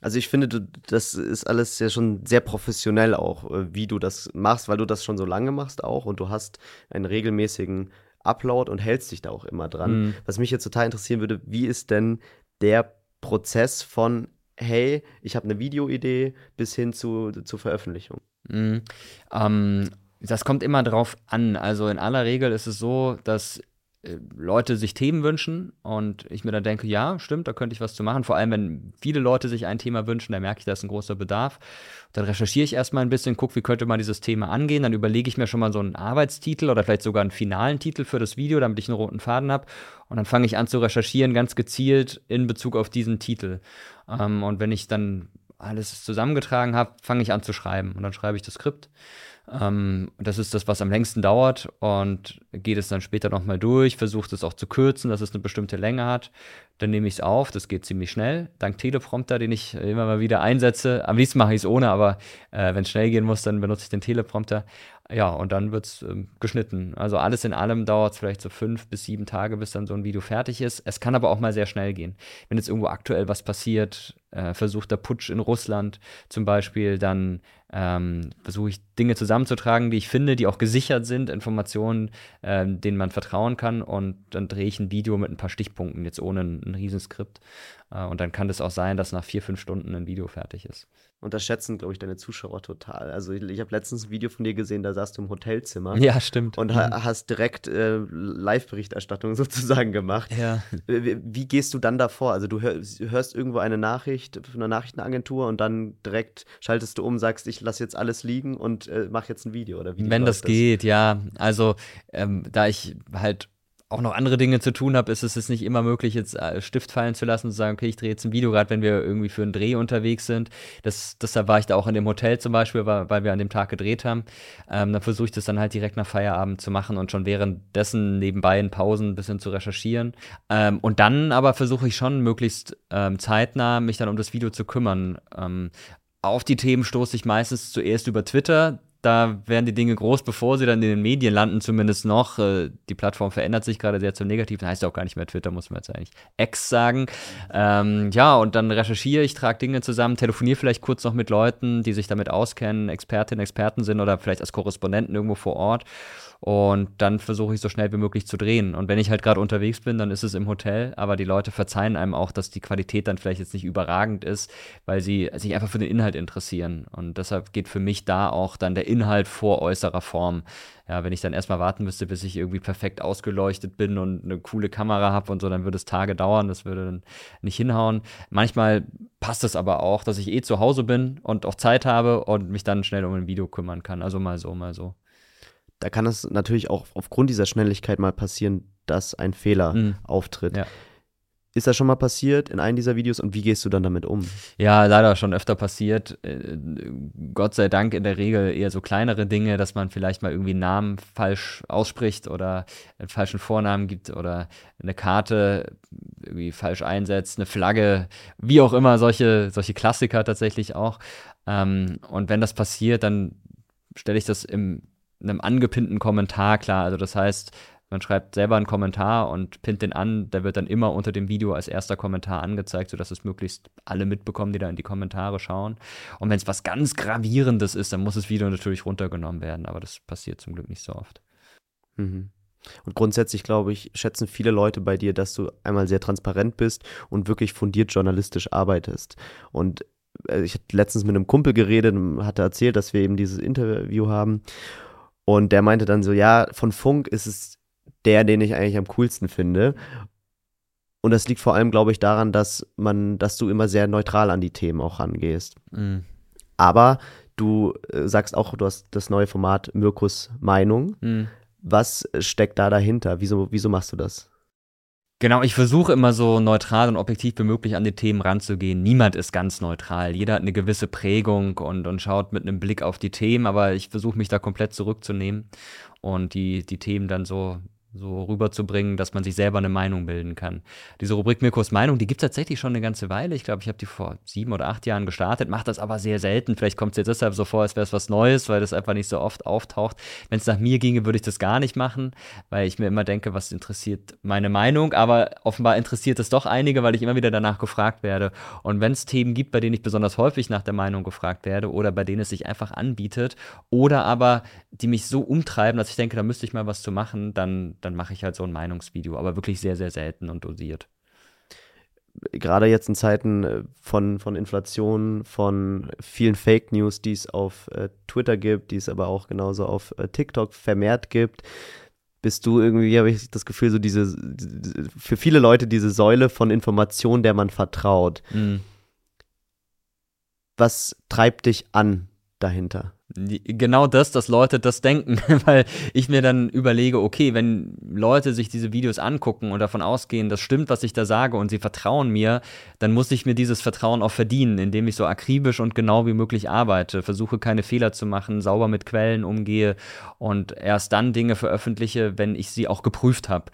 Also ich finde, du, das ist alles ja schon sehr professionell auch, äh, wie du das machst, weil du das schon so lange machst auch und du hast einen regelmäßigen Upload und hältst dich da auch immer dran. Mhm. Was mich jetzt total interessieren würde, wie ist denn der Prozess von, hey, ich habe eine Videoidee bis hin zu, zur Veröffentlichung? Mhm. Ähm, das kommt immer drauf an. Also in aller Regel ist es so, dass Leute sich Themen wünschen und ich mir dann denke, ja, stimmt, da könnte ich was zu machen. Vor allem, wenn viele Leute sich ein Thema wünschen, dann merke ich, da ist ein großer Bedarf. Dann recherchiere ich erstmal ein bisschen, gucke, wie könnte man dieses Thema angehen. Dann überlege ich mir schon mal so einen Arbeitstitel oder vielleicht sogar einen finalen Titel für das Video, damit ich einen roten Faden habe. Und dann fange ich an zu recherchieren, ganz gezielt in Bezug auf diesen Titel. Ähm, und wenn ich dann alles zusammengetragen habe, fange ich an zu schreiben. Und dann schreibe ich das Skript. Ähm, das ist das, was am längsten dauert und geht es dann später nochmal durch, versucht es auch zu kürzen, dass es eine bestimmte Länge hat. Dann nehme ich es auf, das geht ziemlich schnell, dank Teleprompter, den ich immer mal wieder einsetze. Am liebsten mache ich es ohne, aber äh, wenn es schnell gehen muss, dann benutze ich den Teleprompter. Ja, und dann wird es ähm, geschnitten. Also alles in allem dauert es vielleicht so fünf bis sieben Tage, bis dann so ein Video fertig ist. Es kann aber auch mal sehr schnell gehen. Wenn jetzt irgendwo aktuell was passiert, äh, versuchter Putsch in Russland zum Beispiel, dann ähm, versuche ich Dinge zusammenzutragen, die ich finde, die auch gesichert sind, Informationen, äh, denen man vertrauen kann. Und dann drehe ich ein Video mit ein paar Stichpunkten, jetzt ohne ein, ein Riesenskript. Äh, und dann kann es auch sein, dass nach vier, fünf Stunden ein Video fertig ist unterschätzen, glaube ich, deine Zuschauer total. Also ich, ich habe letztens ein Video von dir gesehen, da saßt du im Hotelzimmer. Ja, stimmt. Und ha hast direkt äh, Live-Berichterstattung sozusagen gemacht. Ja. Wie, wie, gehst du dann davor? Also du hör, hörst irgendwo eine Nachricht von einer Nachrichtenagentur und dann direkt schaltest du um, sagst, ich ich lasse jetzt alles liegen und äh, mache jetzt ein Video oder wie Wenn das, das geht, ja. Also ähm, da ich halt auch noch andere Dinge zu tun habe, ist es jetzt nicht immer möglich, jetzt äh, Stift fallen zu lassen und zu sagen, okay, ich drehe jetzt ein Video, gerade wenn wir irgendwie für einen Dreh unterwegs sind. Das, deshalb war ich da auch in dem Hotel zum Beispiel, weil, weil wir an dem Tag gedreht haben. Ähm, dann versuche ich das dann halt direkt nach Feierabend zu machen und schon währenddessen nebenbei in Pausen ein bisschen zu recherchieren. Ähm, und dann aber versuche ich schon möglichst ähm, zeitnah mich dann um das Video zu kümmern. Auf die Themen stoße ich meistens zuerst über Twitter da werden die Dinge groß, bevor sie dann in den Medien landen, zumindest noch. Äh, die Plattform verändert sich gerade sehr zum Negativen. Heißt ja auch gar nicht mehr Twitter, muss man jetzt eigentlich X sagen. Ähm, ja, und dann recherchiere ich, trage Dinge zusammen, telefoniere vielleicht kurz noch mit Leuten, die sich damit auskennen, Expertinnen, Experten sind oder vielleicht als Korrespondenten irgendwo vor Ort und dann versuche ich so schnell wie möglich zu drehen. Und wenn ich halt gerade unterwegs bin, dann ist es im Hotel. Aber die Leute verzeihen einem auch, dass die Qualität dann vielleicht jetzt nicht überragend ist, weil sie sich einfach für den Inhalt interessieren. Und deshalb geht für mich da auch dann der Inhalt vor äußerer Form. Ja, wenn ich dann erstmal warten müsste, bis ich irgendwie perfekt ausgeleuchtet bin und eine coole Kamera habe und so, dann würde es Tage dauern. Das würde dann nicht hinhauen. Manchmal passt es aber auch, dass ich eh zu Hause bin und auch Zeit habe und mich dann schnell um ein Video kümmern kann. Also mal so, mal so da kann es natürlich auch aufgrund dieser Schnelligkeit mal passieren, dass ein Fehler mhm. auftritt. Ja. Ist das schon mal passiert in einem dieser Videos und wie gehst du dann damit um? Ja, leider schon öfter passiert. Äh, Gott sei Dank in der Regel eher so kleinere Dinge, dass man vielleicht mal irgendwie einen Namen falsch ausspricht oder einen falschen Vornamen gibt oder eine Karte irgendwie falsch einsetzt, eine Flagge, wie auch immer, solche, solche Klassiker tatsächlich auch. Ähm, und wenn das passiert, dann stelle ich das im einem angepinnten Kommentar klar. Also das heißt, man schreibt selber einen Kommentar und pinnt den an, der wird dann immer unter dem Video als erster Kommentar angezeigt, sodass es möglichst alle mitbekommen, die da in die Kommentare schauen. Und wenn es was ganz Gravierendes ist, dann muss das Video natürlich runtergenommen werden, aber das passiert zum Glück nicht so oft. Mhm. Und grundsätzlich, glaube ich, schätzen viele Leute bei dir, dass du einmal sehr transparent bist und wirklich fundiert journalistisch arbeitest. Und äh, ich hatte letztens mit einem Kumpel geredet und hatte erzählt, dass wir eben dieses Interview haben. Und der meinte dann so, ja, von Funk ist es der, den ich eigentlich am coolsten finde. Und das liegt vor allem, glaube ich, daran, dass man, dass du immer sehr neutral an die Themen auch rangehst. Mhm. Aber du äh, sagst auch, du hast das neue Format Mirkus Meinung. Mhm. Was steckt da dahinter? Wieso, wieso machst du das? Genau, ich versuche immer so neutral und objektiv wie möglich an die Themen ranzugehen. Niemand ist ganz neutral. Jeder hat eine gewisse Prägung und, und schaut mit einem Blick auf die Themen, aber ich versuche mich da komplett zurückzunehmen und die, die Themen dann so so rüberzubringen, dass man sich selber eine Meinung bilden kann. Diese Rubrik Mirkos Meinung, die gibt es tatsächlich schon eine ganze Weile. Ich glaube, ich habe die vor sieben oder acht Jahren gestartet, mache das aber sehr selten. Vielleicht kommt es jetzt deshalb so vor, als wäre es was Neues, weil das einfach nicht so oft auftaucht. Wenn es nach mir ginge, würde ich das gar nicht machen, weil ich mir immer denke, was interessiert meine Meinung. Aber offenbar interessiert es doch einige, weil ich immer wieder danach gefragt werde. Und wenn es Themen gibt, bei denen ich besonders häufig nach der Meinung gefragt werde oder bei denen es sich einfach anbietet oder aber die mich so umtreiben, dass ich denke, da müsste ich mal was zu machen, dann, dann mache ich halt so ein Meinungsvideo, aber wirklich sehr, sehr selten und dosiert. Gerade jetzt in Zeiten äh, von, von Inflation, von vielen Fake News, die es auf äh, Twitter gibt, die es aber auch genauso auf äh, TikTok vermehrt gibt, bist du irgendwie, habe ich das Gefühl, so diese, für viele Leute diese Säule von Information, der man vertraut. Mhm. Was treibt dich an dahinter? Genau das, dass Leute das denken, weil ich mir dann überlege, okay, wenn Leute sich diese Videos angucken und davon ausgehen, das stimmt, was ich da sage und sie vertrauen mir, dann muss ich mir dieses Vertrauen auch verdienen, indem ich so akribisch und genau wie möglich arbeite, versuche keine Fehler zu machen, sauber mit Quellen umgehe und erst dann Dinge veröffentliche, wenn ich sie auch geprüft habe.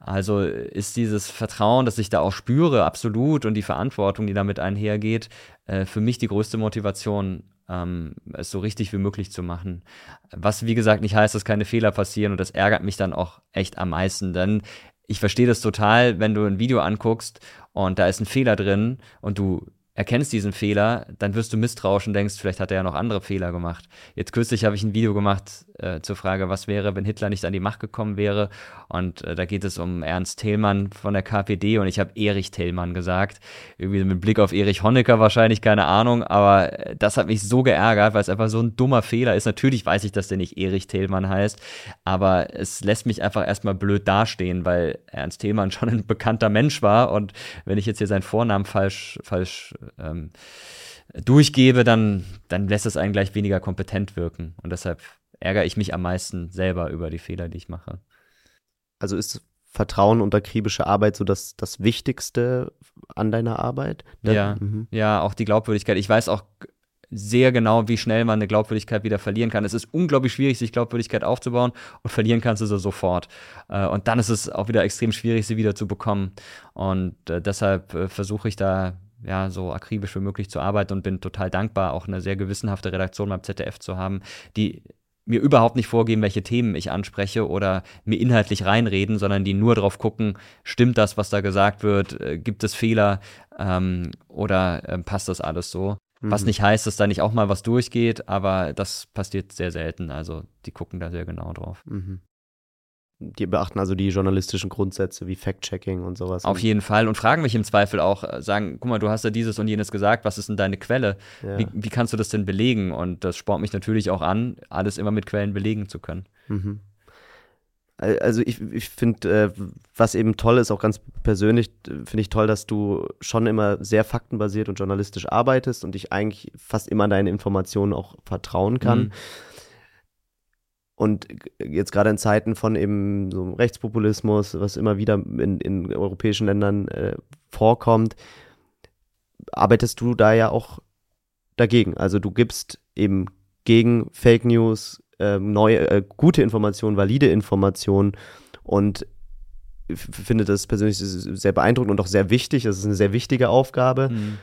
Also ist dieses Vertrauen, das ich da auch spüre, absolut und die Verantwortung, die damit einhergeht, äh, für mich die größte Motivation, ähm, es so richtig wie möglich zu machen. Was wie gesagt nicht heißt, dass keine Fehler passieren und das ärgert mich dann auch echt am meisten, denn ich verstehe das total, wenn du ein Video anguckst und da ist ein Fehler drin und du erkennst diesen Fehler, dann wirst du misstrauisch und denkst, vielleicht hat er ja noch andere Fehler gemacht. Jetzt kürzlich habe ich ein Video gemacht äh, zur Frage, was wäre, wenn Hitler nicht an die Macht gekommen wäre. Und äh, da geht es um Ernst Thälmann von der KPD und ich habe Erich Thälmann gesagt. Irgendwie mit Blick auf Erich Honecker wahrscheinlich, keine Ahnung. Aber äh, das hat mich so geärgert, weil es einfach so ein dummer Fehler ist. Natürlich weiß ich, dass der nicht Erich Thälmann heißt, aber es lässt mich einfach erstmal blöd dastehen, weil Ernst Thälmann schon ein bekannter Mensch war. Und wenn ich jetzt hier seinen Vornamen falsch, falsch ähm, durchgebe, dann, dann lässt es einen gleich weniger kompetent wirken. Und deshalb ärgere ich mich am meisten selber über die Fehler, die ich mache. Also ist Vertrauen und akribische Arbeit so das, das Wichtigste an deiner Arbeit? Ja, mhm. ja, auch die Glaubwürdigkeit. Ich weiß auch sehr genau, wie schnell man eine Glaubwürdigkeit wieder verlieren kann. Es ist unglaublich schwierig, sich Glaubwürdigkeit aufzubauen und verlieren kannst du sie sofort. Äh, und dann ist es auch wieder extrem schwierig, sie wieder zu bekommen. Und äh, deshalb äh, versuche ich da ja, so akribisch wie möglich zu arbeiten und bin total dankbar, auch eine sehr gewissenhafte Redaktion beim ZDF zu haben, die mir überhaupt nicht vorgeben, welche Themen ich anspreche oder mir inhaltlich reinreden, sondern die nur drauf gucken, stimmt das, was da gesagt wird, gibt es Fehler ähm, oder äh, passt das alles so. Was mhm. nicht heißt, dass da nicht auch mal was durchgeht, aber das passiert sehr selten. Also die gucken da sehr genau drauf. Mhm. Die beachten also die journalistischen Grundsätze wie Fact-Checking und sowas. Auf jeden Fall und fragen mich im Zweifel auch, äh, sagen, guck mal, du hast ja dieses und jenes gesagt, was ist denn deine Quelle? Ja. Wie, wie, kannst du das denn belegen? Und das spornt mich natürlich auch an, alles immer mit Quellen belegen zu können. Mhm. Also ich, ich finde, äh, was eben toll ist, auch ganz persönlich, finde ich toll, dass du schon immer sehr faktenbasiert und journalistisch arbeitest und ich eigentlich fast immer deinen Informationen auch vertrauen kann. Mhm. Und jetzt gerade in Zeiten von eben so Rechtspopulismus, was immer wieder in, in europäischen Ländern äh, vorkommt, arbeitest du da ja auch dagegen. Also du gibst eben gegen Fake News, äh, neue, äh, gute Informationen, valide Informationen und finde das persönlich sehr beeindruckend und auch sehr wichtig. Das ist eine sehr wichtige Aufgabe. Mhm.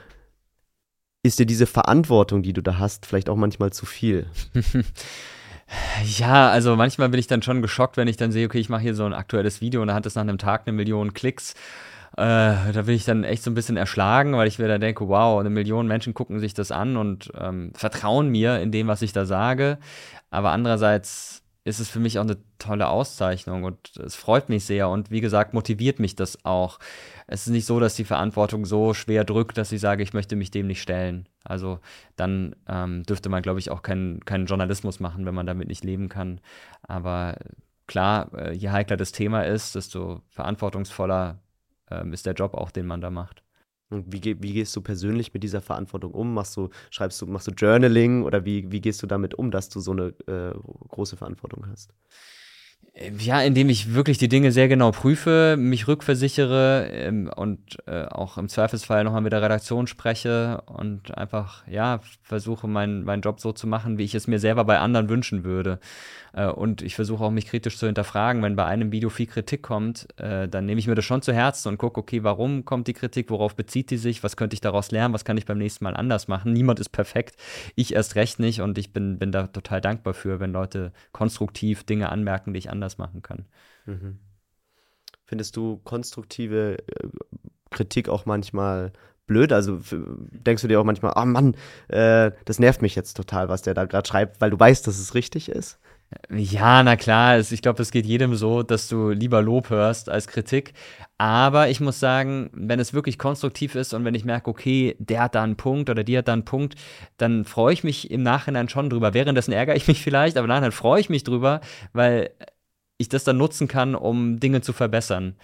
Ist dir diese Verantwortung, die du da hast, vielleicht auch manchmal zu viel? Ja, also manchmal bin ich dann schon geschockt, wenn ich dann sehe, okay, ich mache hier so ein aktuelles Video und da hat es nach einem Tag eine Million Klicks. Äh, da bin ich dann echt so ein bisschen erschlagen, weil ich mir da denke, wow, eine Million Menschen gucken sich das an und ähm, vertrauen mir in dem, was ich da sage. Aber andererseits ist es für mich auch eine tolle Auszeichnung und es freut mich sehr und wie gesagt, motiviert mich das auch. Es ist nicht so, dass die Verantwortung so schwer drückt, dass ich sage, ich möchte mich dem nicht stellen. Also dann ähm, dürfte man, glaube ich, auch keinen kein Journalismus machen, wenn man damit nicht leben kann. Aber klar, äh, je heikler das Thema ist, desto verantwortungsvoller ähm, ist der Job auch, den man da macht. Wie, wie, gehst du persönlich mit dieser Verantwortung um? Machst du, schreibst du, machst du Journaling oder wie, wie gehst du damit um, dass du so eine äh, große Verantwortung hast? Ja, indem ich wirklich die Dinge sehr genau prüfe, mich rückversichere ähm, und äh, auch im Zweifelsfall nochmal mit der Redaktion spreche und einfach, ja, versuche meinen mein Job so zu machen, wie ich es mir selber bei anderen wünschen würde. Äh, und ich versuche auch mich kritisch zu hinterfragen. Wenn bei einem Video viel Kritik kommt, äh, dann nehme ich mir das schon zu Herzen und gucke, okay, warum kommt die Kritik, worauf bezieht die sich, was könnte ich daraus lernen, was kann ich beim nächsten Mal anders machen. Niemand ist perfekt, ich erst recht nicht und ich bin, bin da total dankbar für, wenn Leute konstruktiv Dinge anmerken, die ich anders machen kann. Mhm. Findest du konstruktive äh, Kritik auch manchmal blöd? Also denkst du dir auch manchmal, oh Mann, äh, das nervt mich jetzt total, was der da gerade schreibt, weil du weißt, dass es richtig ist? Ja, na klar, ich glaube, es geht jedem so, dass du lieber Lob hörst als Kritik. Aber ich muss sagen, wenn es wirklich konstruktiv ist und wenn ich merke, okay, der hat da einen Punkt oder die hat da einen Punkt, dann freue ich mich im Nachhinein schon drüber. Währenddessen ärgere ich mich vielleicht, aber nachher freue ich mich drüber, weil ich das dann nutzen kann, um Dinge zu verbessern.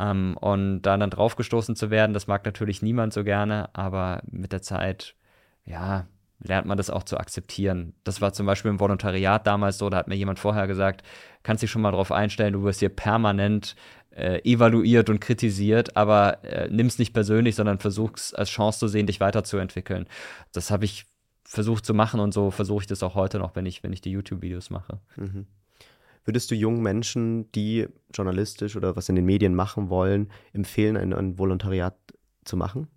Ähm, und da dann draufgestoßen zu werden, das mag natürlich niemand so gerne, aber mit der Zeit, ja, lernt man das auch zu akzeptieren. Das war zum Beispiel im Volontariat damals so, da hat mir jemand vorher gesagt, kannst dich schon mal darauf einstellen, du wirst hier permanent äh, evaluiert und kritisiert, aber äh, nimm es nicht persönlich, sondern versuch's als Chance zu sehen, dich weiterzuentwickeln. Das habe ich versucht zu machen und so versuche ich das auch heute noch, wenn ich, wenn ich die YouTube-Videos mache. Mhm. Würdest du jungen Menschen, die journalistisch oder was in den Medien machen wollen, empfehlen, ein, ein Volontariat zu machen?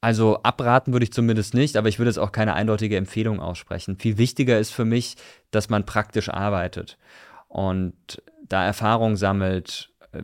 Also abraten würde ich zumindest nicht, aber ich würde jetzt auch keine eindeutige Empfehlung aussprechen. Viel wichtiger ist für mich, dass man praktisch arbeitet und da Erfahrung sammelt, äh,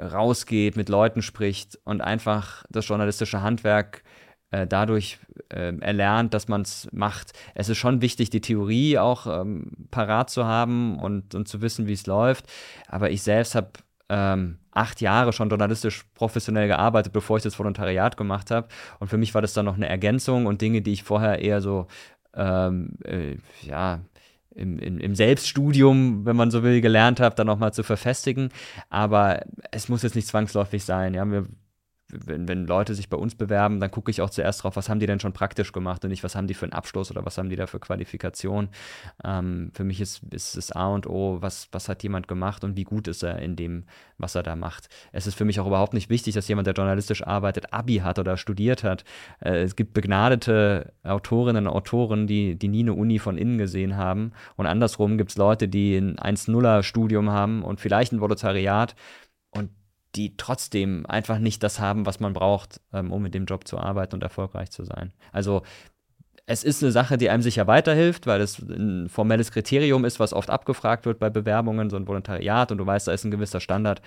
rausgeht, mit Leuten spricht und einfach das journalistische Handwerk äh, dadurch äh, erlernt, dass man es macht. Es ist schon wichtig, die Theorie auch ähm, parat zu haben und, und zu wissen, wie es läuft. Aber ich selbst habe ähm, acht Jahre schon journalistisch professionell gearbeitet, bevor ich das Volontariat gemacht habe. Und für mich war das dann noch eine Ergänzung und Dinge, die ich vorher eher so, ähm, äh, ja, im, im, im, Selbststudium, wenn man so will, gelernt habe, dann nochmal zu verfestigen. Aber es muss jetzt nicht zwangsläufig sein. Ja, wir wenn, wenn Leute sich bei uns bewerben, dann gucke ich auch zuerst drauf, was haben die denn schon praktisch gemacht und nicht, was haben die für einen Abschluss oder was haben die da für Qualifikation. Ähm, für mich ist, ist es A und O, was, was hat jemand gemacht und wie gut ist er in dem, was er da macht. Es ist für mich auch überhaupt nicht wichtig, dass jemand, der journalistisch arbeitet, Abi hat oder studiert hat. Äh, es gibt begnadete Autorinnen und Autoren, die, die nie eine Uni von innen gesehen haben. Und andersrum gibt es Leute, die ein 1-0er-Studium haben und vielleicht ein Volontariat die trotzdem einfach nicht das haben, was man braucht, ähm, um mit dem Job zu arbeiten und erfolgreich zu sein. Also es ist eine Sache, die einem sicher weiterhilft, weil es ein formelles Kriterium ist, was oft abgefragt wird bei Bewerbungen, so ein Volontariat und du weißt, da ist ein gewisser Standard,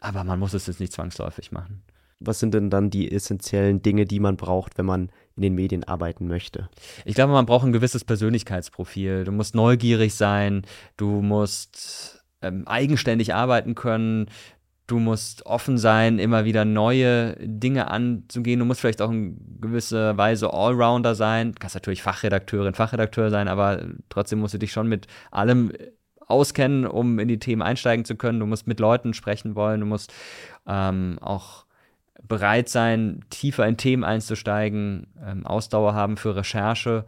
aber man muss es jetzt nicht zwangsläufig machen. Was sind denn dann die essentiellen Dinge, die man braucht, wenn man in den Medien arbeiten möchte? Ich glaube, man braucht ein gewisses Persönlichkeitsprofil. Du musst neugierig sein, du musst ähm, eigenständig arbeiten können, Du musst offen sein, immer wieder neue Dinge anzugehen. Du musst vielleicht auch in gewisser Weise Allrounder sein. Du kannst natürlich Fachredakteurin, Fachredakteur sein, aber trotzdem musst du dich schon mit allem auskennen, um in die Themen einsteigen zu können. Du musst mit Leuten sprechen wollen. Du musst ähm, auch bereit sein, tiefer in Themen einzusteigen, ähm, Ausdauer haben für Recherche.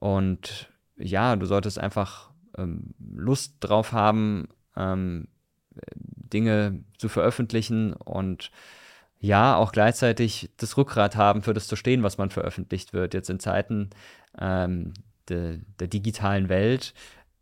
Und ja, du solltest einfach ähm, Lust drauf haben, ähm, Dinge zu veröffentlichen und ja, auch gleichzeitig das Rückgrat haben, für das zu stehen, was man veröffentlicht wird. Jetzt in Zeiten ähm, de, der digitalen Welt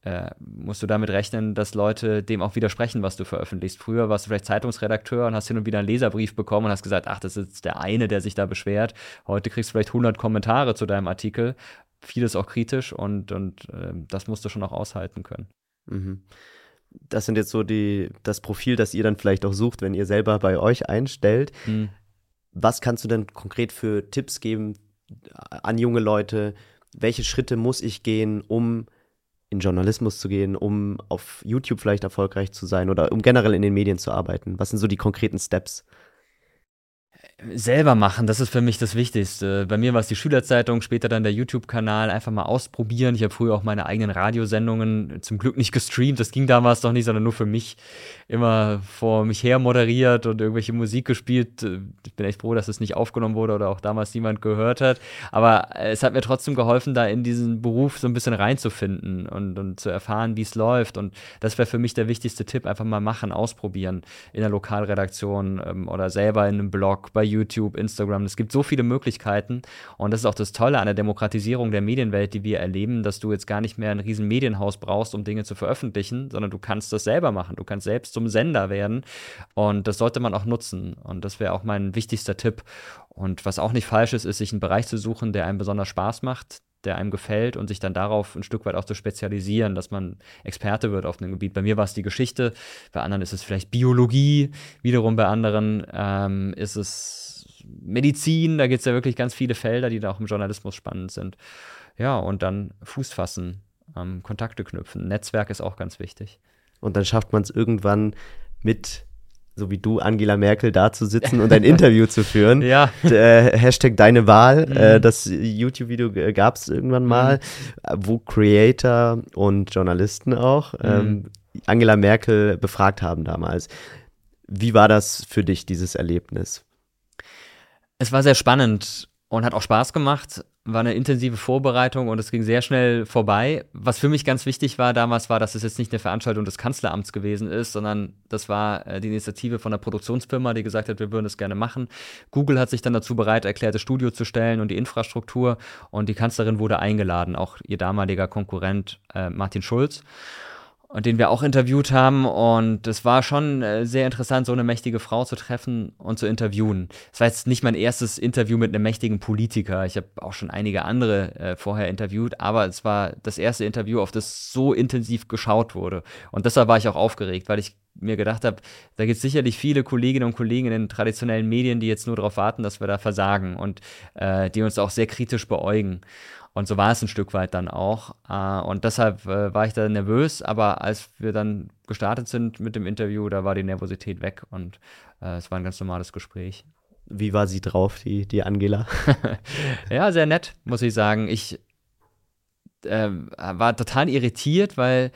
äh, musst du damit rechnen, dass Leute dem auch widersprechen, was du veröffentlichst. Früher warst du vielleicht Zeitungsredakteur und hast hin und wieder einen Leserbrief bekommen und hast gesagt, ach, das ist der eine, der sich da beschwert. Heute kriegst du vielleicht 100 Kommentare zu deinem Artikel, vieles auch kritisch und, und äh, das musst du schon auch aushalten können. Mhm das sind jetzt so die, das Profil, das ihr dann vielleicht auch sucht, wenn ihr selber bei euch einstellt. Mhm. Was kannst du denn konkret für Tipps geben an junge Leute? Welche Schritte muss ich gehen, um in Journalismus zu gehen, um auf YouTube vielleicht erfolgreich zu sein oder um generell in den Medien zu arbeiten? Was sind so die konkreten Steps? Selber machen, das ist für mich das Wichtigste. Bei mir war es die Schülerzeitung, später dann der YouTube-Kanal, einfach mal ausprobieren. Ich habe früher auch meine eigenen Radiosendungen zum Glück nicht gestreamt, das ging damals noch nicht, sondern nur für mich immer vor mich her moderiert und irgendwelche Musik gespielt. Ich bin echt froh, dass es nicht aufgenommen wurde oder auch damals niemand gehört hat. Aber es hat mir trotzdem geholfen, da in diesen Beruf so ein bisschen reinzufinden und, und zu erfahren, wie es läuft. Und das wäre für mich der wichtigste Tipp, einfach mal machen, ausprobieren in der Lokalredaktion ähm, oder selber in einem Blog, bei YouTube, Instagram. Es gibt so viele Möglichkeiten und das ist auch das Tolle an der Demokratisierung der Medienwelt, die wir erleben, dass du jetzt gar nicht mehr ein riesen Medienhaus brauchst, um Dinge zu veröffentlichen, sondern du kannst das selber machen. Du kannst selbst zum Sender werden und das sollte man auch nutzen und das wäre auch mein wichtigster Tipp. Und was auch nicht falsch ist, ist, sich einen Bereich zu suchen, der einem besonders Spaß macht, der einem gefällt und sich dann darauf ein Stück weit auch zu spezialisieren, dass man Experte wird auf einem Gebiet. Bei mir war es die Geschichte, bei anderen ist es vielleicht Biologie, wiederum bei anderen ähm, ist es Medizin, da gibt es ja wirklich ganz viele Felder, die da auch im Journalismus spannend sind. Ja, und dann Fuß fassen, ähm, Kontakte knüpfen. Netzwerk ist auch ganz wichtig. Und dann schafft man es irgendwann mit so wie du, Angela Merkel, da zu sitzen und ein Interview zu führen. Ja. Äh, Hashtag deine Wahl. Mhm. Äh, das YouTube-Video gab es irgendwann mal, mhm. wo Creator und Journalisten auch mhm. ähm, Angela Merkel befragt haben damals. Wie war das für dich, dieses Erlebnis? Es war sehr spannend und hat auch Spaß gemacht war eine intensive Vorbereitung und es ging sehr schnell vorbei. Was für mich ganz wichtig war damals, war, dass es jetzt nicht eine Veranstaltung des Kanzleramts gewesen ist, sondern das war äh, die Initiative von einer Produktionsfirma, die gesagt hat, wir würden es gerne machen. Google hat sich dann dazu bereit erklärt, das Studio zu stellen und die Infrastruktur und die Kanzlerin wurde eingeladen, auch ihr damaliger Konkurrent äh, Martin Schulz und den wir auch interviewt haben. Und es war schon äh, sehr interessant, so eine mächtige Frau zu treffen und zu interviewen. Es war jetzt nicht mein erstes Interview mit einem mächtigen Politiker. Ich habe auch schon einige andere äh, vorher interviewt, aber es war das erste Interview, auf das so intensiv geschaut wurde. Und deshalb war ich auch aufgeregt, weil ich mir gedacht habe, da gibt es sicherlich viele Kolleginnen und Kollegen in den traditionellen Medien, die jetzt nur darauf warten, dass wir da versagen und äh, die uns auch sehr kritisch beäugen. Und so war es ein Stück weit dann auch. Äh, und deshalb äh, war ich da nervös, aber als wir dann gestartet sind mit dem Interview, da war die Nervosität weg und äh, es war ein ganz normales Gespräch. Wie war sie drauf, die, die Angela? ja, sehr nett, muss ich sagen. Ich äh, war total irritiert, weil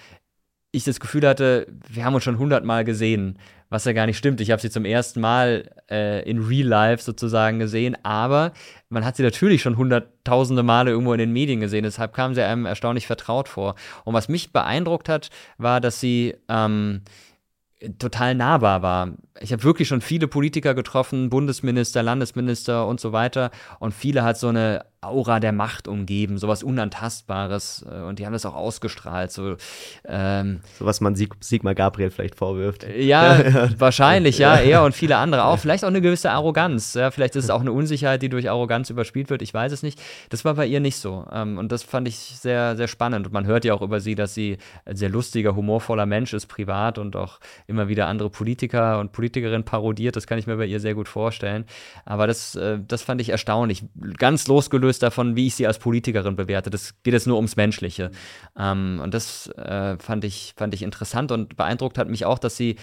ich das Gefühl hatte, wir haben uns schon hundertmal gesehen was ja gar nicht stimmt. Ich habe sie zum ersten Mal äh, in Real Life sozusagen gesehen, aber man hat sie natürlich schon hunderttausende Male irgendwo in den Medien gesehen, deshalb kam sie einem erstaunlich vertraut vor. Und was mich beeindruckt hat, war, dass sie ähm, total nahbar war. Ich habe wirklich schon viele Politiker getroffen, Bundesminister, Landesminister und so weiter. Und viele hat so eine Aura der Macht umgeben, sowas Unantastbares. Äh, und die haben das auch ausgestrahlt. So, ähm, so was man Sieg Sigmar Gabriel vielleicht vorwirft. Ja, wahrscheinlich, ja, er und viele andere auch. Vielleicht auch eine gewisse Arroganz. Ja, vielleicht ist es auch eine Unsicherheit, die durch Arroganz überspielt wird. Ich weiß es nicht. Das war bei ihr nicht so. Ähm, und das fand ich sehr, sehr spannend. Und man hört ja auch über sie, dass sie ein sehr lustiger, humorvoller Mensch ist, privat und auch immer wieder andere Politiker und Politikerinnen parodiert. Das kann ich mir bei ihr sehr gut vorstellen. Aber das, äh, das fand ich erstaunlich. Ganz losgelöst losgelöst davon, wie ich sie als Politikerin bewerte. Das geht jetzt nur ums Menschliche. Ähm, und das äh, fand, ich, fand ich interessant und beeindruckt hat mich auch, dass sie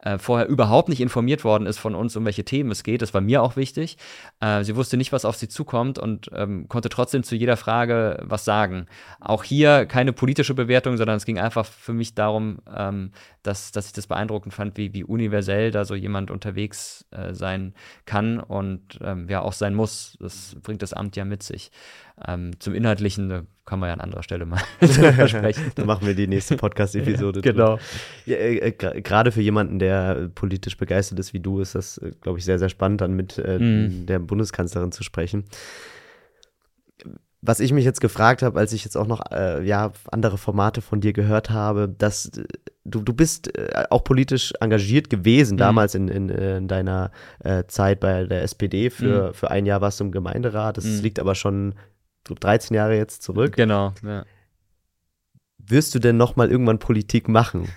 äh, vorher überhaupt nicht informiert worden ist von uns, um welche Themen es geht. Das war mir auch wichtig. Äh, sie wusste nicht, was auf sie zukommt und ähm, konnte trotzdem zu jeder Frage was sagen. Auch hier keine politische Bewertung, sondern es ging einfach für mich darum, ähm, dass, dass ich das beeindruckend fand, wie, wie universell da so jemand unterwegs äh, sein kann und ähm, ja auch sein muss. Das bringt das Amt ja mit sich. Ähm, zum Inhaltlichen kann man ja an anderer Stelle mal sprechen. Dann machen wir die nächste Podcast-Episode. genau. Ja, äh, äh Gerade für jemanden, der politisch begeistert ist wie du, ist das, äh, glaube ich, sehr, sehr spannend, dann mit äh, mm. der Bundeskanzlerin zu sprechen. Was ich mich jetzt gefragt habe, als ich jetzt auch noch äh, ja, andere Formate von dir gehört habe, dass äh, du, du bist auch politisch engagiert gewesen, mhm. damals in, in, in deiner Zeit bei der SPD. Für, mhm. für ein Jahr warst du im Gemeinderat. Das mhm. liegt aber schon so 13 Jahre jetzt zurück. Genau, ja. Wirst du denn noch mal irgendwann Politik machen?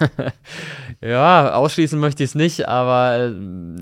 ja, ausschließen möchte ich es nicht, aber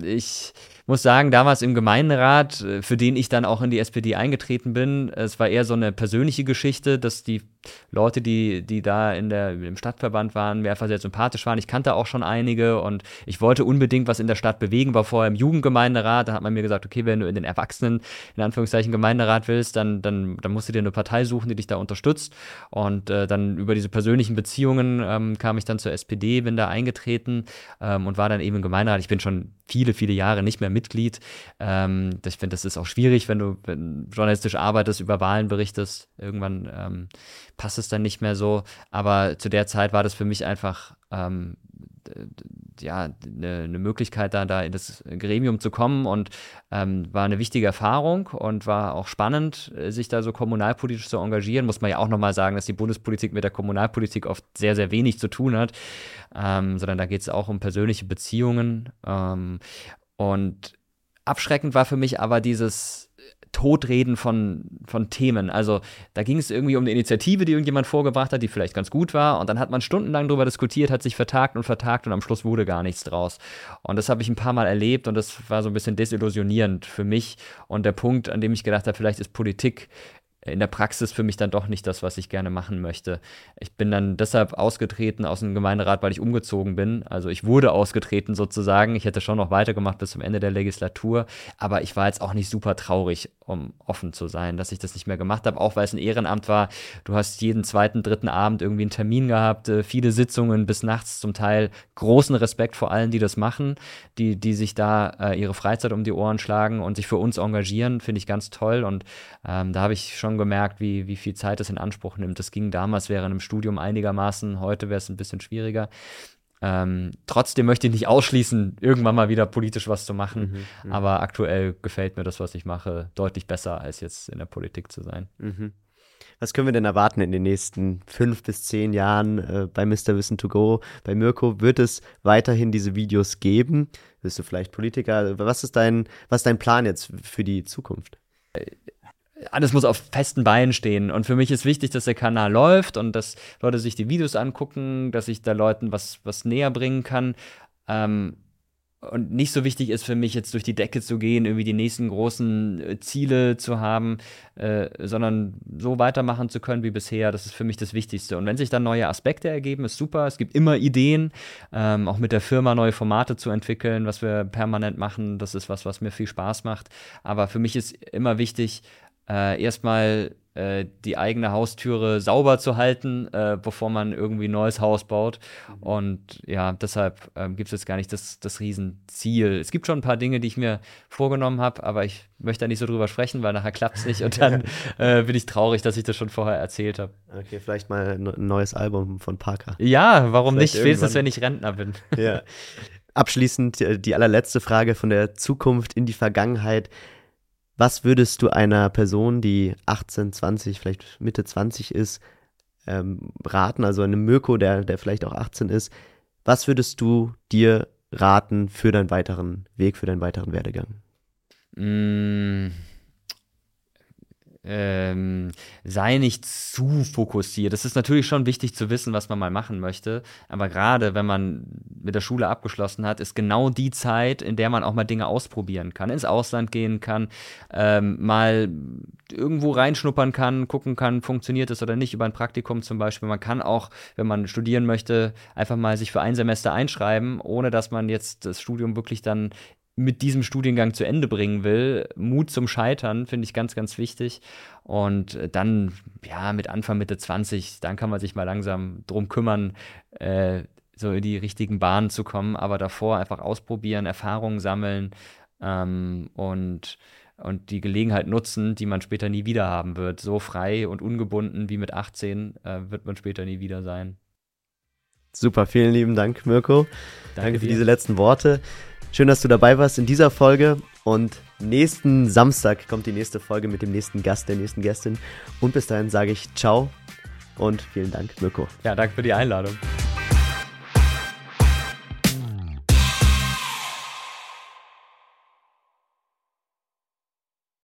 äh, ich muss sagen, damals im Gemeinderat, äh, für den ich dann auch in die SPD eingetreten bin, es war eher so eine persönliche Geschichte, dass die Leute, die, die da in der, im Stadtverband waren, mir einfach sehr sympathisch waren. Ich kannte auch schon einige und ich wollte unbedingt was in der Stadt bewegen, war vorher im Jugendgemeinderat. Da hat man mir gesagt, okay, wenn du in den Erwachsenen, in Anführungszeichen, Gemeinderat willst, dann, dann, dann musst du dir eine Partei suchen, die dich da unterstützt. Und äh, dann über diese persönlichen Beziehungen ähm, kam ich dann zur SPD, bin da eingetreten ähm, und war dann eben im Gemeinderat. Ich bin schon viele, viele Jahre nicht mehr Mitglied. Ähm, ich finde, das ist auch schwierig, wenn du wenn journalistisch arbeitest, über Wahlen berichtest. Irgendwann ähm, passt es dann nicht mehr so. Aber zu der Zeit war das für mich einfach ähm, ja, eine, eine, Möglichkeit, da, da in das Gremium zu kommen und ähm, war eine wichtige Erfahrung und war auch spannend, sich da so kommunalpolitisch zu engagieren. Muss man ja auch nochmal sagen, dass die Bundespolitik mit der Kommunalpolitik oft sehr, sehr wenig zu tun hat, ähm, sondern da geht es auch um persönliche Beziehungen. Ähm, und abschreckend war für mich aber dieses Totreden von, von Themen. Also da ging es irgendwie um eine Initiative, die irgendjemand vorgebracht hat, die vielleicht ganz gut war. Und dann hat man stundenlang darüber diskutiert, hat sich vertagt und vertagt und am Schluss wurde gar nichts draus. Und das habe ich ein paar Mal erlebt und das war so ein bisschen desillusionierend für mich. Und der Punkt, an dem ich gedacht habe, vielleicht ist Politik in der Praxis für mich dann doch nicht das, was ich gerne machen möchte. Ich bin dann deshalb ausgetreten aus dem Gemeinderat, weil ich umgezogen bin. Also ich wurde ausgetreten sozusagen. Ich hätte schon noch weitergemacht bis zum Ende der Legislatur, aber ich war jetzt auch nicht super traurig, um offen zu sein, dass ich das nicht mehr gemacht habe, auch weil es ein Ehrenamt war. Du hast jeden zweiten, dritten Abend irgendwie einen Termin gehabt, äh, viele Sitzungen bis nachts zum Teil. Großen Respekt vor allen, die das machen, die, die sich da äh, ihre Freizeit um die Ohren schlagen und sich für uns engagieren, finde ich ganz toll. Und ähm, da habe ich schon gemerkt, wie, wie viel Zeit das in Anspruch nimmt. Das ging damals während im Studium einigermaßen, heute wäre es ein bisschen schwieriger. Ähm, trotzdem möchte ich nicht ausschließen, irgendwann mal wieder politisch was zu machen. Mhm, mhm, aber aktuell gefällt mir das, was ich mache, deutlich besser, als jetzt in der Politik zu sein. Mhm. Was können wir denn erwarten in den nächsten fünf bis zehn Jahren äh, bei Mr. Wissen to Go? Bei Mirko wird es weiterhin diese Videos geben? Bist du vielleicht Politiker? Was ist dein, was ist dein Plan jetzt für die Zukunft? Alles muss auf festen Beinen stehen. Und für mich ist wichtig, dass der Kanal läuft und dass Leute sich die Videos angucken, dass ich da Leuten was, was näher bringen kann. Ähm, und nicht so wichtig ist für mich jetzt durch die Decke zu gehen, irgendwie die nächsten großen äh, Ziele zu haben, äh, sondern so weitermachen zu können wie bisher. Das ist für mich das Wichtigste. Und wenn sich dann neue Aspekte ergeben, ist super. Es gibt immer Ideen, ähm, auch mit der Firma neue Formate zu entwickeln, was wir permanent machen. Das ist was, was mir viel Spaß macht. Aber für mich ist immer wichtig, äh, erstmal äh, die eigene Haustüre sauber zu halten, äh, bevor man irgendwie ein neues Haus baut. Mhm. Und ja, deshalb ähm, gibt es jetzt gar nicht das, das Riesenziel. Es gibt schon ein paar Dinge, die ich mir vorgenommen habe, aber ich möchte da nicht so drüber sprechen, weil nachher klappt es nicht und dann äh, bin ich traurig, dass ich das schon vorher erzählt habe. Okay, vielleicht mal ein neues Album von Parker. Ja, warum vielleicht nicht? Spätestens, wenn ich Rentner bin. Ja. Abschließend äh, die allerletzte Frage von der Zukunft in die Vergangenheit. Was würdest du einer Person, die 18, 20, vielleicht Mitte 20 ist, ähm, raten, also einem Mirko, der, der vielleicht auch 18 ist, was würdest du dir raten für deinen weiteren Weg, für deinen weiteren Werdegang? Mmh ähm, sei nicht zu fokussiert. Es ist natürlich schon wichtig zu wissen, was man mal machen möchte, aber gerade wenn man mit der Schule abgeschlossen hat, ist genau die Zeit, in der man auch mal Dinge ausprobieren kann, ins Ausland gehen kann, ähm, mal irgendwo reinschnuppern kann, gucken kann, funktioniert es oder nicht, über ein Praktikum zum Beispiel. Man kann auch, wenn man studieren möchte, einfach mal sich für ein Semester einschreiben, ohne dass man jetzt das Studium wirklich dann mit diesem Studiengang zu Ende bringen will. Mut zum Scheitern finde ich ganz, ganz wichtig. Und dann, ja, mit Anfang, Mitte 20, dann kann man sich mal langsam drum kümmern, äh, so in die richtigen Bahnen zu kommen. Aber davor einfach ausprobieren, Erfahrungen sammeln ähm, und, und die Gelegenheit nutzen, die man später nie wieder haben wird. So frei und ungebunden wie mit 18 äh, wird man später nie wieder sein. Super, vielen lieben Dank, Mirko. Danke, Danke für dir. diese letzten Worte. Schön, dass du dabei warst in dieser Folge. Und nächsten Samstag kommt die nächste Folge mit dem nächsten Gast, der nächsten Gästin. Und bis dahin sage ich ciao und vielen Dank, Mirko. Ja, danke für die Einladung.